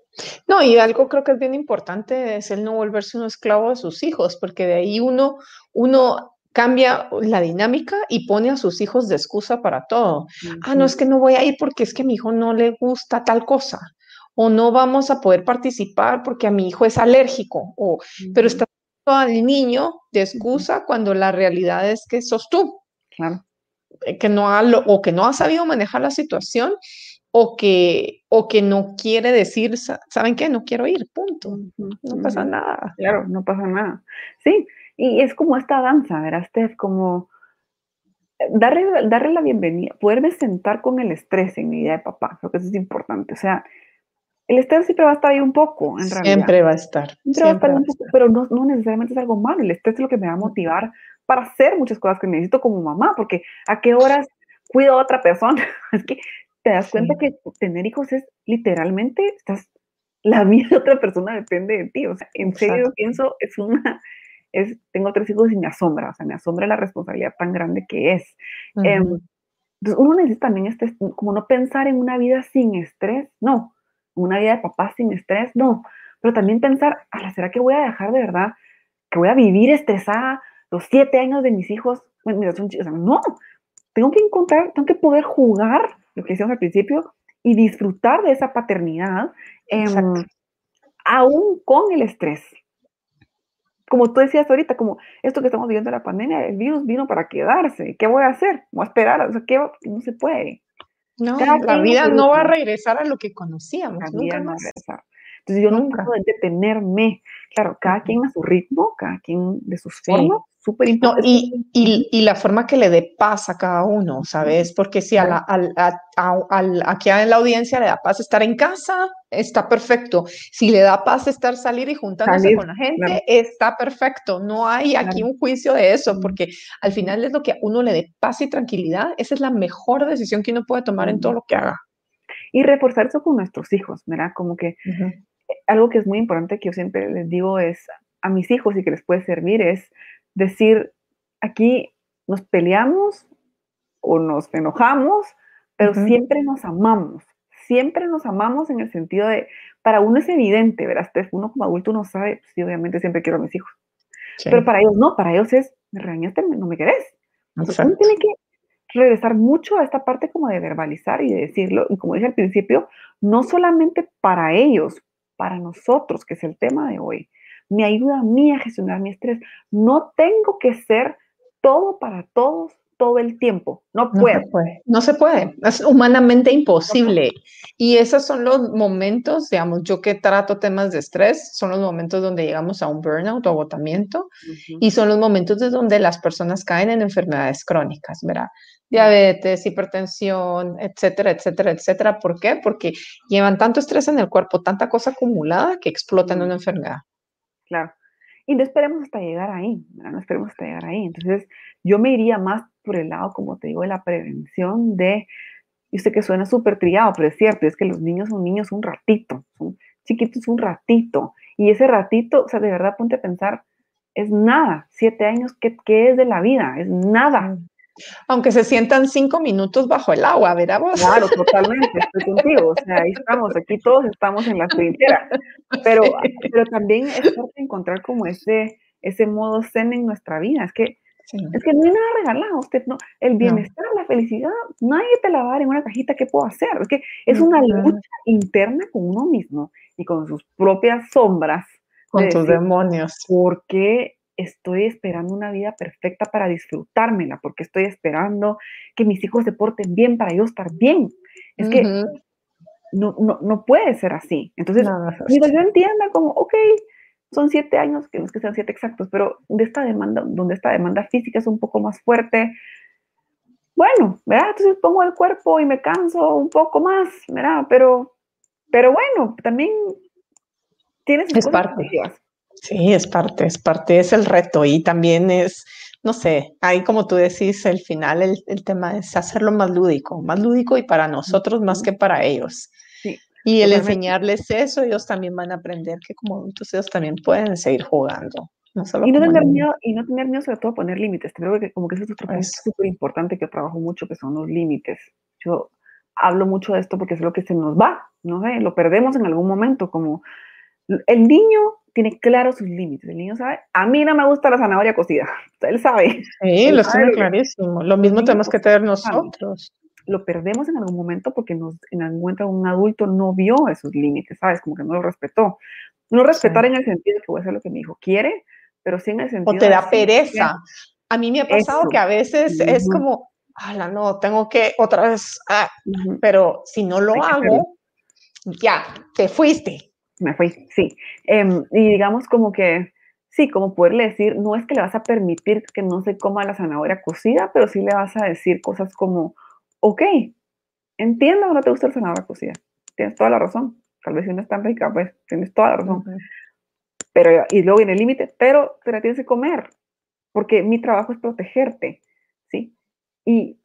S1: No, y algo creo que es bien importante es el no volverse un esclavo de sus hijos, porque de ahí uno, uno cambia la dinámica y pone a sus hijos de excusa para todo. Ah, no, es que no voy a ir porque es que a mi hijo no le gusta tal cosa, o no vamos a poder participar porque a mi hijo es alérgico, o, pero está al niño de excusa cuando la realidad es que sos tú. Claro. Eh, que no ha, o que no ha sabido manejar la situación o que, o que no quiere decir, ¿saben qué? No quiero ir, punto. No pasa nada.
S2: Claro, no pasa nada. Sí, y es como esta danza, ¿verdad, Steph? Como eh, darle, darle la bienvenida, poderme sentar con el estrés en mi vida de papá, creo que eso es importante. O sea, el estrés siempre va a estar ahí un poco, en realidad.
S1: Siempre va a estar.
S2: Siempre, va a estar un poco, pero no, no, necesariamente es algo malo. El estrés es lo que me va a motivar para hacer muchas cosas que necesito como mamá, porque a qué horas cuido a otra persona. es que te das cuenta que tener hijos es literalmente, estás, la vida de otra persona depende de ti. O sea, en serio pienso, es una, es, tengo tres hijos y me asombra, o sea, me asombra la responsabilidad tan grande que es. Em, entonces uno necesita también este, como no pensar en una vida sin estrés, no, una vida de papá sin estrés, no, pero también pensar, ¿será que voy a dejar de verdad, que voy a vivir estresada los siete años de mis hijos? Bueno, mira, son, o sea, no, tengo que encontrar, tengo que poder jugar, lo que decíamos al principio, y disfrutar de esa paternidad, eh, aún con el estrés. Como tú decías ahorita, como esto que estamos viviendo la pandemia, el virus vino para quedarse. ¿Qué voy a hacer? Voy a esperar, o sea, ¿qué? no se puede.
S1: No, la vida no va a regresar a lo que conocíamos. La nunca
S2: más. Entonces yo nunca. no puedo detenerme. Claro, cada quien a su ritmo, cada quien de sus formas, súper importante.
S1: y, y, y, la forma que le dé paz a cada uno, ¿sabes? Porque si a la, al, a, aquí en la audiencia le da paz estar en casa, está perfecto. Si le da paz estar salir y juntándose con la gente, está perfecto. No hay aquí un juicio de eso, porque al final es lo que a uno le dé paz y tranquilidad. Esa es la mejor decisión que uno puede tomar en todo lo que haga.
S2: Y reforzar eso con nuestros hijos, ¿verdad? Como que algo que es muy importante que yo siempre les digo es a mis hijos y que les puede servir es decir, aquí nos peleamos o nos enojamos, pero siempre nos amamos. Siempre nos amamos en el sentido de, para uno es evidente, ¿verdad? Uno como adulto no sabe, sí, obviamente siempre quiero a mis hijos. Pero para ellos no, para ellos es, me regañaste, no me querés. Entonces uno tiene que regresar mucho a esta parte como de verbalizar y de decirlo. Y como dije al principio, no solamente para ellos, para nosotros, que es el tema de hoy. Me ayuda a mí a gestionar mi estrés. No tengo que ser todo para todos todo el tiempo. No puedo.
S1: No se puede. Es humanamente imposible. y esos son los momentos, digamos, yo que trato temas de estrés, son los momentos donde llegamos a un burnout o agotamiento y son los momentos de donde las personas caen en enfermedades crónicas, ¿verdad? Diabetes, hipertensión, etcétera, etcétera, etcétera. ¿Por qué? Porque llevan tanto estrés en el cuerpo, tanta cosa acumulada que explota en una enfermedad.
S2: Claro. Y no esperemos hasta llegar ahí, no esperemos hasta llegar ahí. Entonces, yo me iría más por el lado, como te digo, de la prevención de, yo sé que suena súper trillado, pero es cierto, es que los niños son niños un ratito, son chiquitos un ratito. Y ese ratito, o sea, de verdad ponte a pensar, es nada, siete años, ¿qué, qué es de la vida? Es nada.
S1: Aunque se sientan cinco minutos bajo el agua, ¿verdad vos?
S2: Claro, totalmente, estoy contigo. O sea, ahí estamos, aquí todos estamos en la trinchera. Pero, pero también es encontrar como ese, ese modo zen en nuestra vida. Es que, es que no hay nada regalado. Usted, no, el bienestar, la felicidad, nadie te la va a dar en una cajita. ¿Qué puedo hacer? Es que es una lucha interna con uno mismo y con sus propias sombras.
S1: Con tus demonios.
S2: Porque estoy esperando una vida perfecta para disfrutármela, porque estoy esperando que mis hijos se porten bien para yo estar bien. Es que no, no, no, puede ser así. Entonces, yo entienda como, ok, son siete años, que no es que sean siete exactos, pero de esta demanda, donde esta demanda física es un poco más fuerte, bueno, ¿verdad? Entonces pongo el cuerpo y me canso un poco más, ¿verdad? Pero, pero bueno, también tienes...
S1: Es parte. Sí, es parte, es parte, es el reto y también es, no sé, ahí como tú decís, el final, el, tema es hacerlo más lúdico, más lúdico y para nosotros más que para ellos. Y el enseñarles eso, ellos también van a aprender que como adultos ellos también pueden seguir jugando.
S2: No y, no tener miedo, y no tener miedo sobre todo a poner límites. Creo que como que eso es otro punto súper importante que trabajo mucho, que son los límites. Yo hablo mucho de esto porque es lo que se nos va, no sé, lo perdemos en algún momento, como el niño tiene claro sus límites, el niño sabe, a mí no me gusta la zanahoria cocida, él sabe.
S1: Sí, lo tiene clarísimo, lo mismo tenemos que tener nosotros
S2: lo perdemos en algún momento porque nos, en algún momento un adulto no vio esos límites, ¿sabes? Como que no lo respetó. No respetar en el sentido de que voy a hacer lo que mi hijo quiere, pero sí en el sentido...
S1: O te da pereza. A mí me ha pasado que a veces es como, ala, no, tengo que otra vez, ah", pero si no lo hago, ya, te fuiste.
S2: Me fui, sí. Em, y digamos como que, sí, como poderle decir, no es que le vas a permitir que no se coma la zanahoria cocida, pero sí le vas a decir cosas como, ok, entiendo que no te gusta el zanahoria cocida, tienes toda la razón, tal vez si no es tan rica, pues tienes toda la razón. Pero, y luego viene el límite, pero te la tienes que comer, porque mi trabajo es protegerte, ¿sí? Y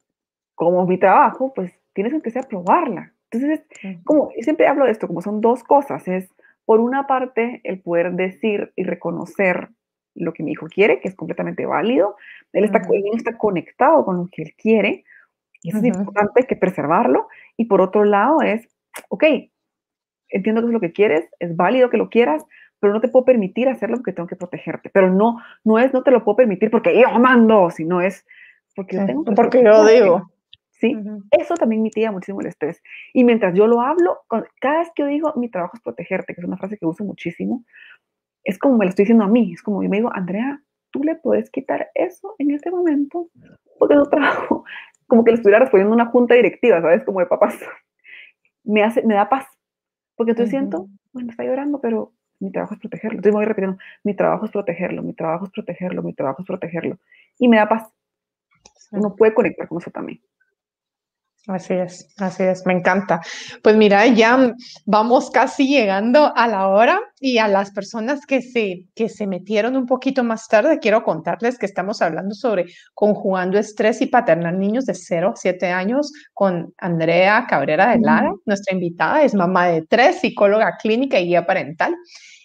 S2: como mi trabajo, pues tienes que sea probarla. Entonces, como, siempre hablo de esto, como son dos cosas, es por una parte el poder decir y reconocer lo que mi hijo quiere, que es completamente válido, él está, él está conectado con lo que él quiere, y eso es importante que preservarlo. Y por otro lado es, ok, entiendo que es lo que quieres, es válido que lo quieras, pero no te puedo permitir hacerlo porque tengo que protegerte. Pero no, no es no te lo puedo permitir porque yo mando, sino es porque yo tengo
S1: Porque yo digo.
S2: ¿Sí? Eso también mitiga muchísimo el estrés. Y mientras yo lo hablo, cada vez que yo digo mi trabajo es protegerte, que es una frase que uso muchísimo, es como me lo estoy diciendo a mí, es como yo me digo, Andrea, tú le puedes quitar eso en este momento porque no trabajo como que le estuviera respondiendo una junta directiva, ¿sabes? Como de papás. Me, hace, me da paz. Porque entonces siento, bueno, está llorando, pero mi trabajo es protegerlo. Entonces me voy repitiendo, mi trabajo es protegerlo, mi trabajo es protegerlo, mi trabajo es protegerlo. Y me da paz. Uno puede conectar con eso también.
S1: Así es, así es, me encanta. Pues mira, ya vamos casi llegando a la hora y a las personas que se, que se metieron un poquito más tarde, quiero contarles que estamos hablando sobre conjugando estrés y paternal niños de 0 a 7 años con Andrea Cabrera de Lara, nuestra invitada, es mamá de tres, psicóloga clínica y guía parental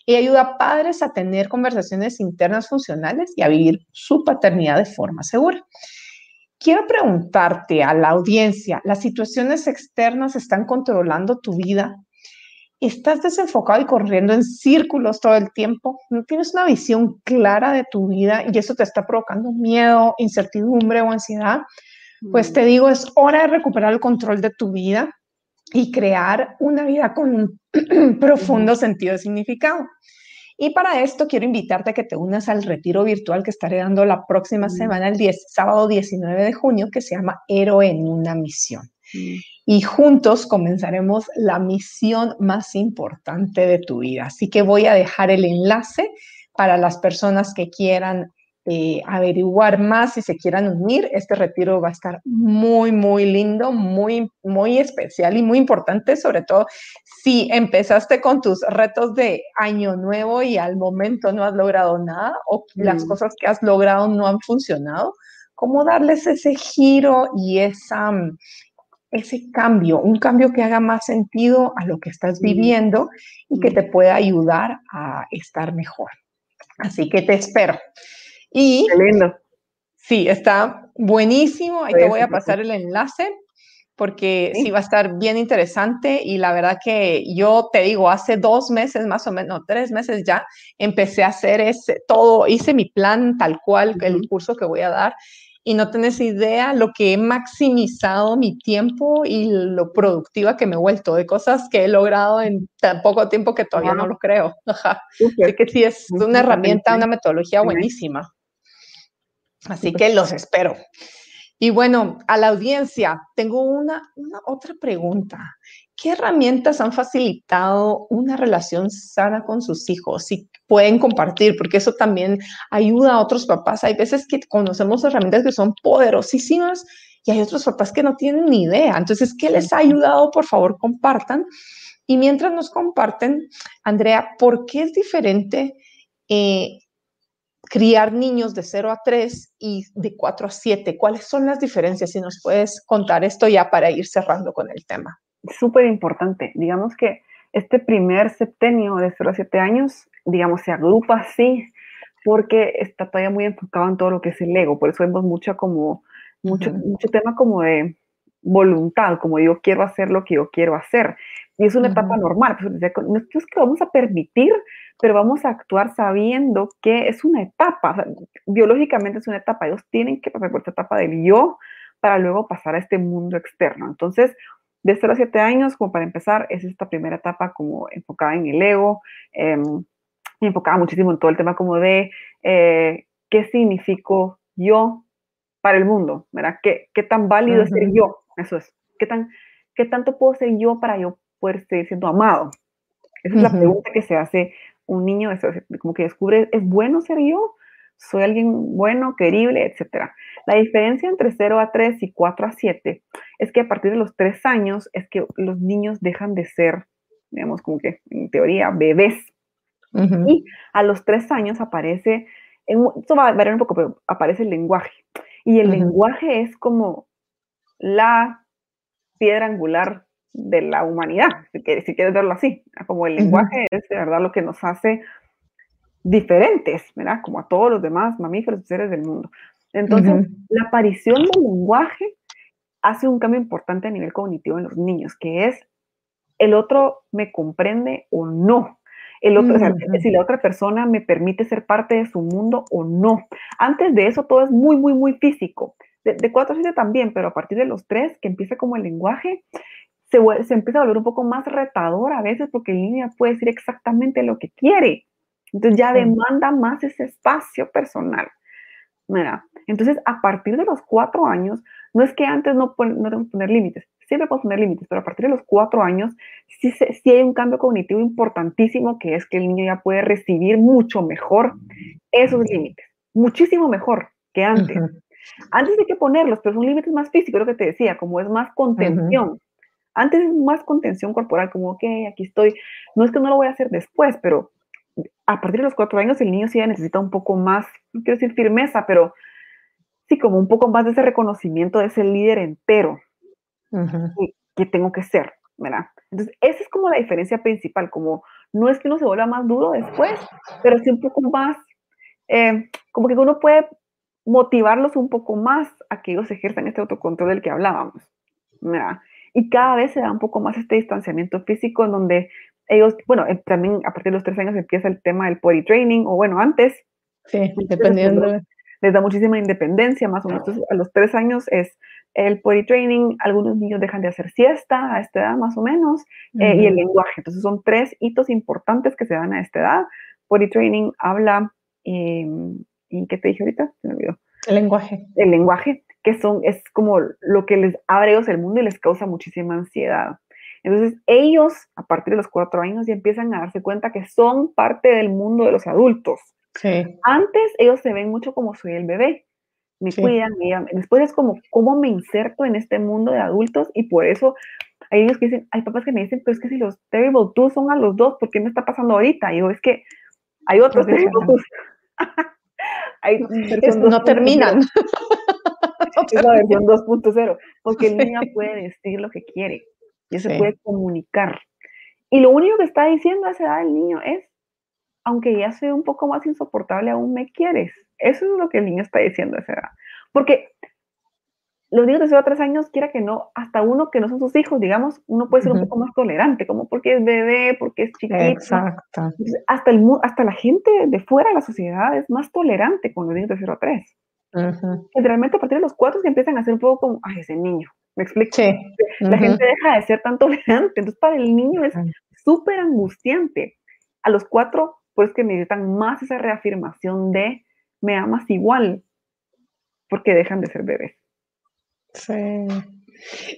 S1: y ayuda a padres a tener conversaciones internas funcionales y a vivir su paternidad de forma segura. Quiero preguntarte a la audiencia, ¿las situaciones externas están controlando tu vida? ¿Estás desenfocado y corriendo en círculos todo el tiempo? ¿No tienes una visión clara de tu vida y eso te está provocando miedo, incertidumbre o ansiedad? Pues te mm. digo, es hora de recuperar el control de tu vida y crear una vida con un profundo sentido de significado. Y para esto quiero invitarte a que te unas al retiro virtual que estaré dando la próxima mm. semana, el 10, sábado 19 de junio, que se llama Héroe en una misión. Mm. Y juntos comenzaremos la misión más importante de tu vida. Así que voy a dejar el enlace para las personas que quieran eh, averiguar más si se quieran unir. Este retiro va a estar muy, muy lindo, muy, muy especial y muy importante, sobre todo si empezaste con tus retos de año nuevo y al momento no has logrado nada o las mm. cosas que has logrado no han funcionado. ¿Cómo darles ese giro y esa, ese cambio, un cambio que haga más sentido a lo que estás viviendo y que te mm. pueda ayudar a estar mejor? Así que te espero. Y
S2: lindo.
S1: Sí, está buenísimo. Ahí te voy a pasar el enlace porque sí. va a estar bien interesante y la verdad que yo te digo, hace dos meses más o menos, tres meses ya, empecé a hacer ese, todo, hice mi plan tal cual, el curso que voy a dar y no tenés idea lo que he maximizado mi tiempo y lo productiva que me he vuelto de cosas que he logrado en tan poco tiempo que todavía no lo creo. Así que sí, es una herramienta, una metodología buenísima. Así que los espero. Y bueno, a la audiencia, tengo una, otra pregunta. ¿Qué herramientas han facilitado una relación sana con sus hijos? Si pueden compartir, porque eso también ayuda a otros papás. Hay veces que conocemos herramientas que son poderosísimas y hay otros papás que no tienen ni idea. Entonces, ¿qué les ha ayudado? Por favor, compartan. Y mientras nos comparten, Andrea, ¿por qué es diferente eh, criar niños de 0 a 3 y de 4 a 7. ¿Cuáles son las diferencias? Si nos puedes contar esto ya para ir cerrando con el tema.
S2: súper importante. Digamos que este primer septenio de 0 a 7 años, digamos, se agrupa así porque está todavía muy enfocado en todo lo que es el ego. Por eso vemos mucho como, mucho, mucho tema como de voluntad, como yo quiero hacer lo que yo quiero hacer. Y es una etapa normal. Pues, no es que vamos a permitir, pero vamos a actuar sabiendo que es una etapa. biológicamente es una etapa. Ellos tienen que pasar por esta etapa del yo para luego pasar a este mundo externo. Entonces, de 0 a 7 años, como para empezar, es esta primera etapa como enfocada en el ego, eh, enfocada muchísimo en todo el tema como de eh, qué significo yo para el mundo, ¿verdad? ¿Qué, qué tan válido es ser yo? Eso es. ¿Qué, tan, ¿Qué tanto puedo ser yo para yo poder seguir siendo amado? Esa es la pregunta que se hace un niño, como que descubre, ¿es bueno ser yo? ¿Soy alguien bueno, querible, etcétera? La diferencia entre 0 a 3 y 4 a 7 es que a partir de los 3 años es que los niños dejan de ser, digamos, como que en teoría, bebés. Y a los 3 años aparece, esto va a variar un poco, pero aparece el lenguaje. Y el lenguaje es como la piedra angular de la humanidad, si quieres, si quieres verlo así. Como el lenguaje es de verdad lo que nos hace diferentes, ¿verdad? Como a todos los demás mamíferos y seres del mundo. Entonces, la aparición del lenguaje hace un cambio importante a nivel cognitivo en los niños, que es el otro me comprende o no. El otro, si la otra persona me permite ser parte de su mundo o no. Antes de eso todo es muy, muy, muy físico. De, de 4 a 7 también, pero a partir de los tres, que empieza como el lenguaje, se, se, empieza a volver un poco más retador a veces porque el niño puede decir exactamente lo que quiere. Entonces ya demanda más ese espacio personal. Mira, entonces a partir de los cuatro años, no es que antes no, no debemos poner límites, siempre podemos poner límites, pero a partir de los cuatro años sí, sí, hay un cambio cognitivo importantísimo que es que el niño ya puede recibir mucho mejor esos límites, muchísimo mejor que antes. Antes hay que ponerlos, pero son límites más físicos, lo que te decía, como es más contención. Antes es más contención corporal, como, ok, aquí estoy. No es que no lo voy a hacer después, pero a partir de los cuatro años el niño sí necesita un poco más, no quiero decir firmeza, pero sí como un poco más de ese reconocimiento de ese líder entero que, tengo que ser, ¿verdad? Entonces, esa es como la diferencia principal, como no es que uno se vuelva más duro después, pero sí un poco más, eh, como que uno puede motivarlos un poco más a que ellos ejerzan este autocontrol del que hablábamos, ¿verdad? Y cada vez se da un poco más este distanciamiento físico en donde ellos, bueno, eh, también a partir de los tres años empieza el tema del potty training, o bueno, antes.
S1: Sí, dependiendo.
S2: Les da muchísima independencia, más o menos. a los tres años es el potty training, algunos niños dejan de hacer siesta a esta edad más o menos, eh, y el lenguaje. Entonces son tres hitos importantes que se dan a esta edad. Potty training habla, em, ¿y qué te dije ahorita? Se me olvidó.
S1: El lenguaje.
S2: El lenguaje, que son, es como lo que les abre ellos el mundo y les causa muchísima ansiedad. Entonces ellos, a partir de los cuatro años, ya empiezan a darse cuenta que son parte del mundo de los adultos. Antes ellos se ven mucho como soy el bebé, me cuidan, me Después es como cómo me inserto en este mundo de adultos y por eso hay ellos que dicen, hay papás que me dicen, pero es que si los Terrible Twos son a los dos, ¿por qué me está pasando ahorita? Y yo, es que hay otros Terrible Twos.
S1: no terminan.
S2: es la versión 2.0, porque el niño puede decir lo que quiere ya se puede comunicar. Y lo único que está diciendo a esa edad el niño es, aunque ya soy un poco más insoportable, aún me quieres. Eso es lo que el niño está diciendo a esa edad. Porque los niños de 0 a 3 años, quiera que no, hasta uno que no son sus hijos, digamos, uno puede ser un poco más tolerante, como porque es bebé, porque es chiquito.
S1: Exacto.
S2: hasta, el, hasta la gente de fuera de la sociedad es más tolerante con los niños de 0 a 3. Generalmente a partir de los 4 que empiezan a ser un poco como, ay, ese niño, ¿Me explico? La gente deja de ser tan tolerante. Entonces, para el niño es súper angustiante. A los cuatro, pues que necesitan más esa reafirmación de me amas igual, porque dejan de ser bebés.
S1: Sí.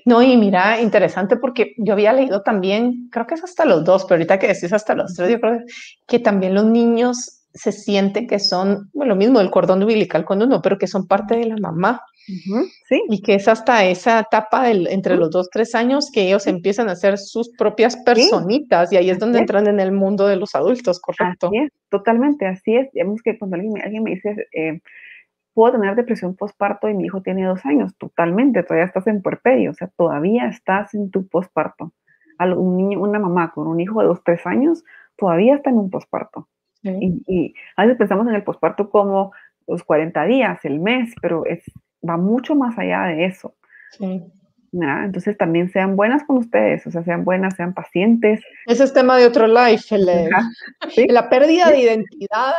S1: No, y mira, interesante porque yo había leído también, creo que es hasta los dos, pero ahorita que decís hasta los tres, yo creo que también los niños se sienten que son, bueno, lo mismo del cordón umbilical con uno, pero que son parte de la mamá.
S2: sí.
S1: Y que es hasta esa etapa del, entre los dos, tres años que ellos empiezan a hacer sus propias personitas y ahí es donde entran en el mundo de los adultos, ¿correcto?
S2: Así es, totalmente, así es. Digamos que cuando alguien, alguien me dice, eh, puedo tener depresión postparto y mi hijo tiene dos años, totalmente, todavía estás en puerperio, o sea, todavía estás en tu postparto. Un niño, una mamá con un hijo de dos, tres años, todavía está en un Y, a veces pensamos en el posparto como los 40 días, el mes, pero es, va mucho más allá de eso. Sí. Entonces también sean buenas con ustedes, o sea, sean buenas, sean pacientes.
S1: Ese es tema de otro life, la pérdida de identidad.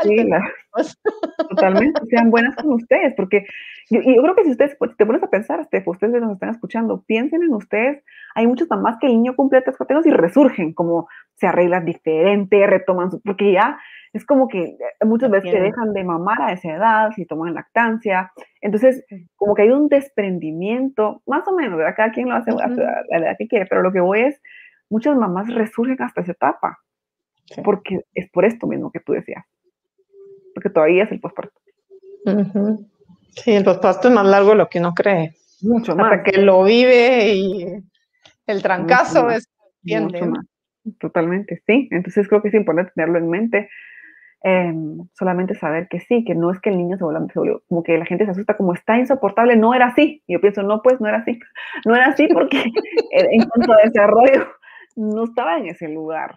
S2: totalmente, sean buenas con ustedes, porque yo, yo creo que si ustedes te pones a pensar, este, ustedes nos están escuchando, piensen en ustedes, hay muchos mamás que el niño cumple tres años y resurgen, como se arreglan diferente, retoman su, porque ya es como que eh, muchas veces se dejan de mamar a esa edad, si toman lactancia. Entonces, como que hay un desprendimiento, más o menos, ¿verdad? Cada quien lo hace a la edad que quiere, pero lo que voy es, muchas mamás resurgen hasta esa etapa, porque es por esto mismo que tú decías, porque todavía es el posparto.
S1: Sí, el posparto es más largo de lo que uno cree. Mucho más. Hasta que lo vive y el trancazo es... Mucho más.
S2: Totalmente, sí. Entonces creo que es importante tenerlo en mente. Em, solamente saber que sí, que no es que el niño se vuelva, como que la gente se asusta, como está insoportable, no era así. Y yo pienso, no, pues no era así. No era así porque en cuanto a desarrollo no estaba en ese lugar.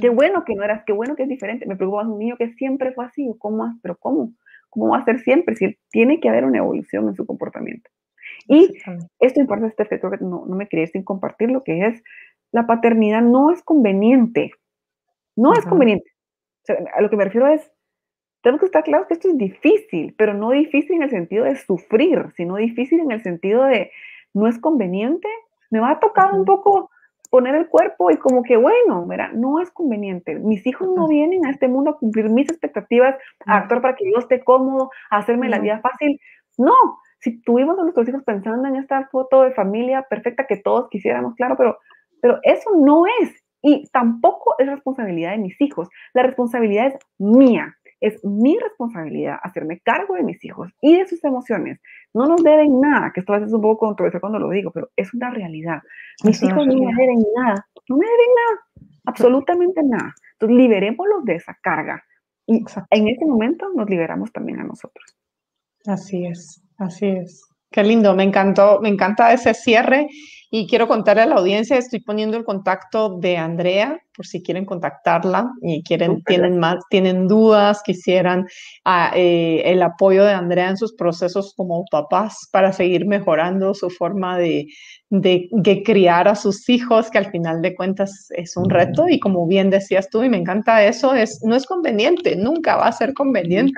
S2: Qué bueno que no era, qué bueno que es diferente. Me preocupa más un niño que siempre fue así, ¿cómo? Pero ¿cómo? ¿Cómo va a ser siempre? Si tiene que haber una evolución en su comportamiento. Y esto importa, este efecto que no, no me quería sin compartir lo que es la paternidad no es conveniente. No es conveniente. A lo que me refiero es, tenemos que estar claros que esto es difícil, pero no difícil en el sentido de sufrir, sino difícil en el sentido de no es conveniente, me va a tocar un poco poner el cuerpo y como que bueno, mira, no es conveniente. Mis hijos no vienen a este mundo a cumplir mis expectativas, a actuar para que yo esté cómodo, a hacerme la vida fácil. No, si tuvimos a nuestros hijos pensando en esta foto de familia perfecta que todos quisiéramos, claro, pero, pero eso no es. Y tampoco es responsabilidad de mis hijos. La responsabilidad es mía. Es mi responsabilidad hacerme cargo de mis hijos y de sus emociones. No nos deben nada, que esto a veces es un poco controversial cuando lo digo, pero es una realidad. Mis hijos no me deben nada, no me deben nada, absolutamente nada. Entonces, liberémoslos de esa carga. Y en ese momento nos liberamos también a nosotros.
S1: Así es, así es. Qué lindo, me encantó, me encanta ese cierre y quiero contarle a la audiencia, estoy poniendo el contacto de Andrea por si quieren contactarla y quieren, tienen más, tienen dudas, quisieran ah, eh, el apoyo de Andrea en sus procesos como papás para seguir mejorando su forma de, de, criar a sus hijos, que al final de cuentas es un reto y como bien decías tú, y me encanta eso, es, no es conveniente, nunca va a ser conveniente.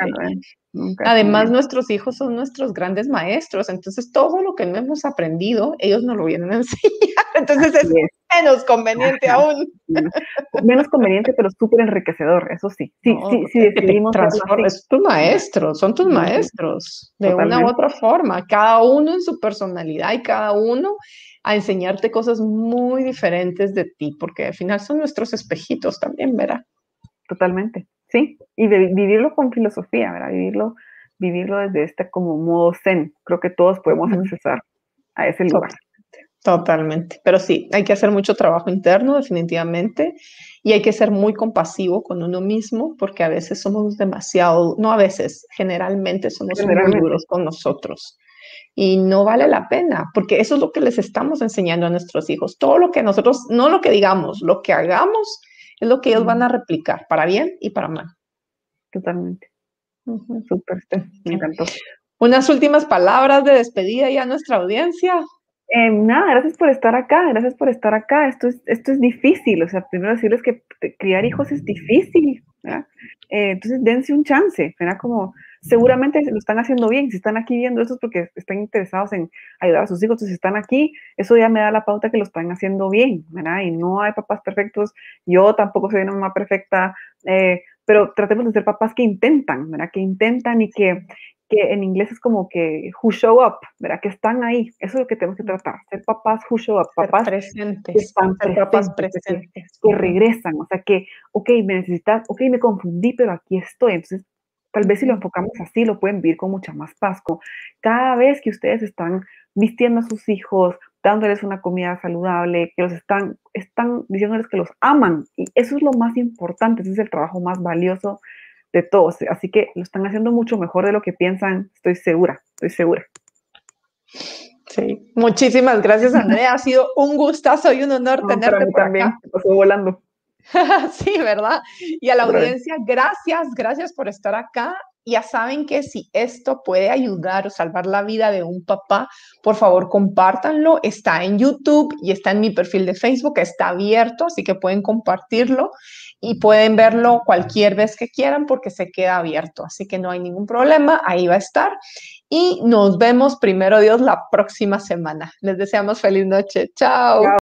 S1: Además, nuestros hijos son nuestros grandes maestros, entonces todo lo que no hemos aprendido, ellos nos lo vienen entonces es, menos conveniente aún.
S2: Menos conveniente, pero súper enriquecedor, eso sí. Sí, sí, sí
S1: decidimos. Es tu maestro, son tus maestros, de una u otra forma, cada uno en su personalidad y cada uno a enseñarte cosas muy diferentes de ti, porque al final son nuestros espejitos también, ¿verdad?
S2: Totalmente. Sí, y de, vivirlo con filosofía, ¿verdad? Vivirlo, vivirlo desde este como modo zen. Creo que todos podemos accesar a ese lugar.
S1: Totalmente, pero sí, hay que hacer mucho trabajo interno definitivamente y hay que ser muy compasivo con uno mismo porque a veces somos demasiado, no a veces, generalmente somos muy duros con nosotros y no vale la pena porque eso es lo que les estamos enseñando a nuestros hijos. Todo lo que nosotros, no lo que digamos, lo que hagamos es lo que ellos van a replicar, para bien y para mal.
S2: Totalmente. Súper, me encantó.
S1: Unas últimas palabras de despedida ya a nuestra audiencia.
S2: Eh, nada, gracias por estar acá, gracias por estar acá. Esto es, esto es difícil, o sea, primero decirles que criar hijos es difícil, ¿verdad? Eh, entonces dense un chance, ¿verdad? Como seguramente lo están haciendo bien, si están aquí viendo esto es porque están interesados en ayudar a sus hijos, entonces si están aquí, eso ya me da la pauta que lo están haciendo bien, ¿verdad? Y no hay papás perfectos, yo tampoco soy una mamá perfecta, eh, pero tratemos de ser papás que intentan, ¿verdad? Que intentan y que, que en inglés es como que who show up, ¿verdad? Que están ahí. Eso es lo que tenemos que tratar. Ser papás who show up, papás
S1: presentes,
S2: que están presentes, presentes, que, regresan. O sea, que, ok, me necesitas, ok, me confundí, pero aquí estoy. Entonces, Tal vez si lo enfocamos así, lo pueden vivir con mucha más paz. Cada vez que ustedes están vistiendo a sus hijos, dándoles una comida saludable, que los están, están diciéndoles que los aman. Y eso es lo más importante, ese es el trabajo más valioso de todos. Así que lo están haciendo mucho mejor de lo que piensan, estoy segura, estoy segura.
S1: Sí, muchísimas gracias Andrea, ha sido un gustazo y un honor tenerte por también, acá.
S2: pasó volando.
S1: sí, ¿verdad? Y a la audiencia, gracias, gracias por estar acá ya saben que si esto puede ayudar o salvar la vida de un papá, por favor compártanlo. Está en YouTube y está en mi perfil de Facebook, está abierto, así que pueden compartirlo y pueden verlo cualquier vez que quieran porque se queda abierto. Así que no hay ningún problema, ahí va a estar. Y nos vemos primero Dios la próxima semana. Les deseamos feliz noche. Chao.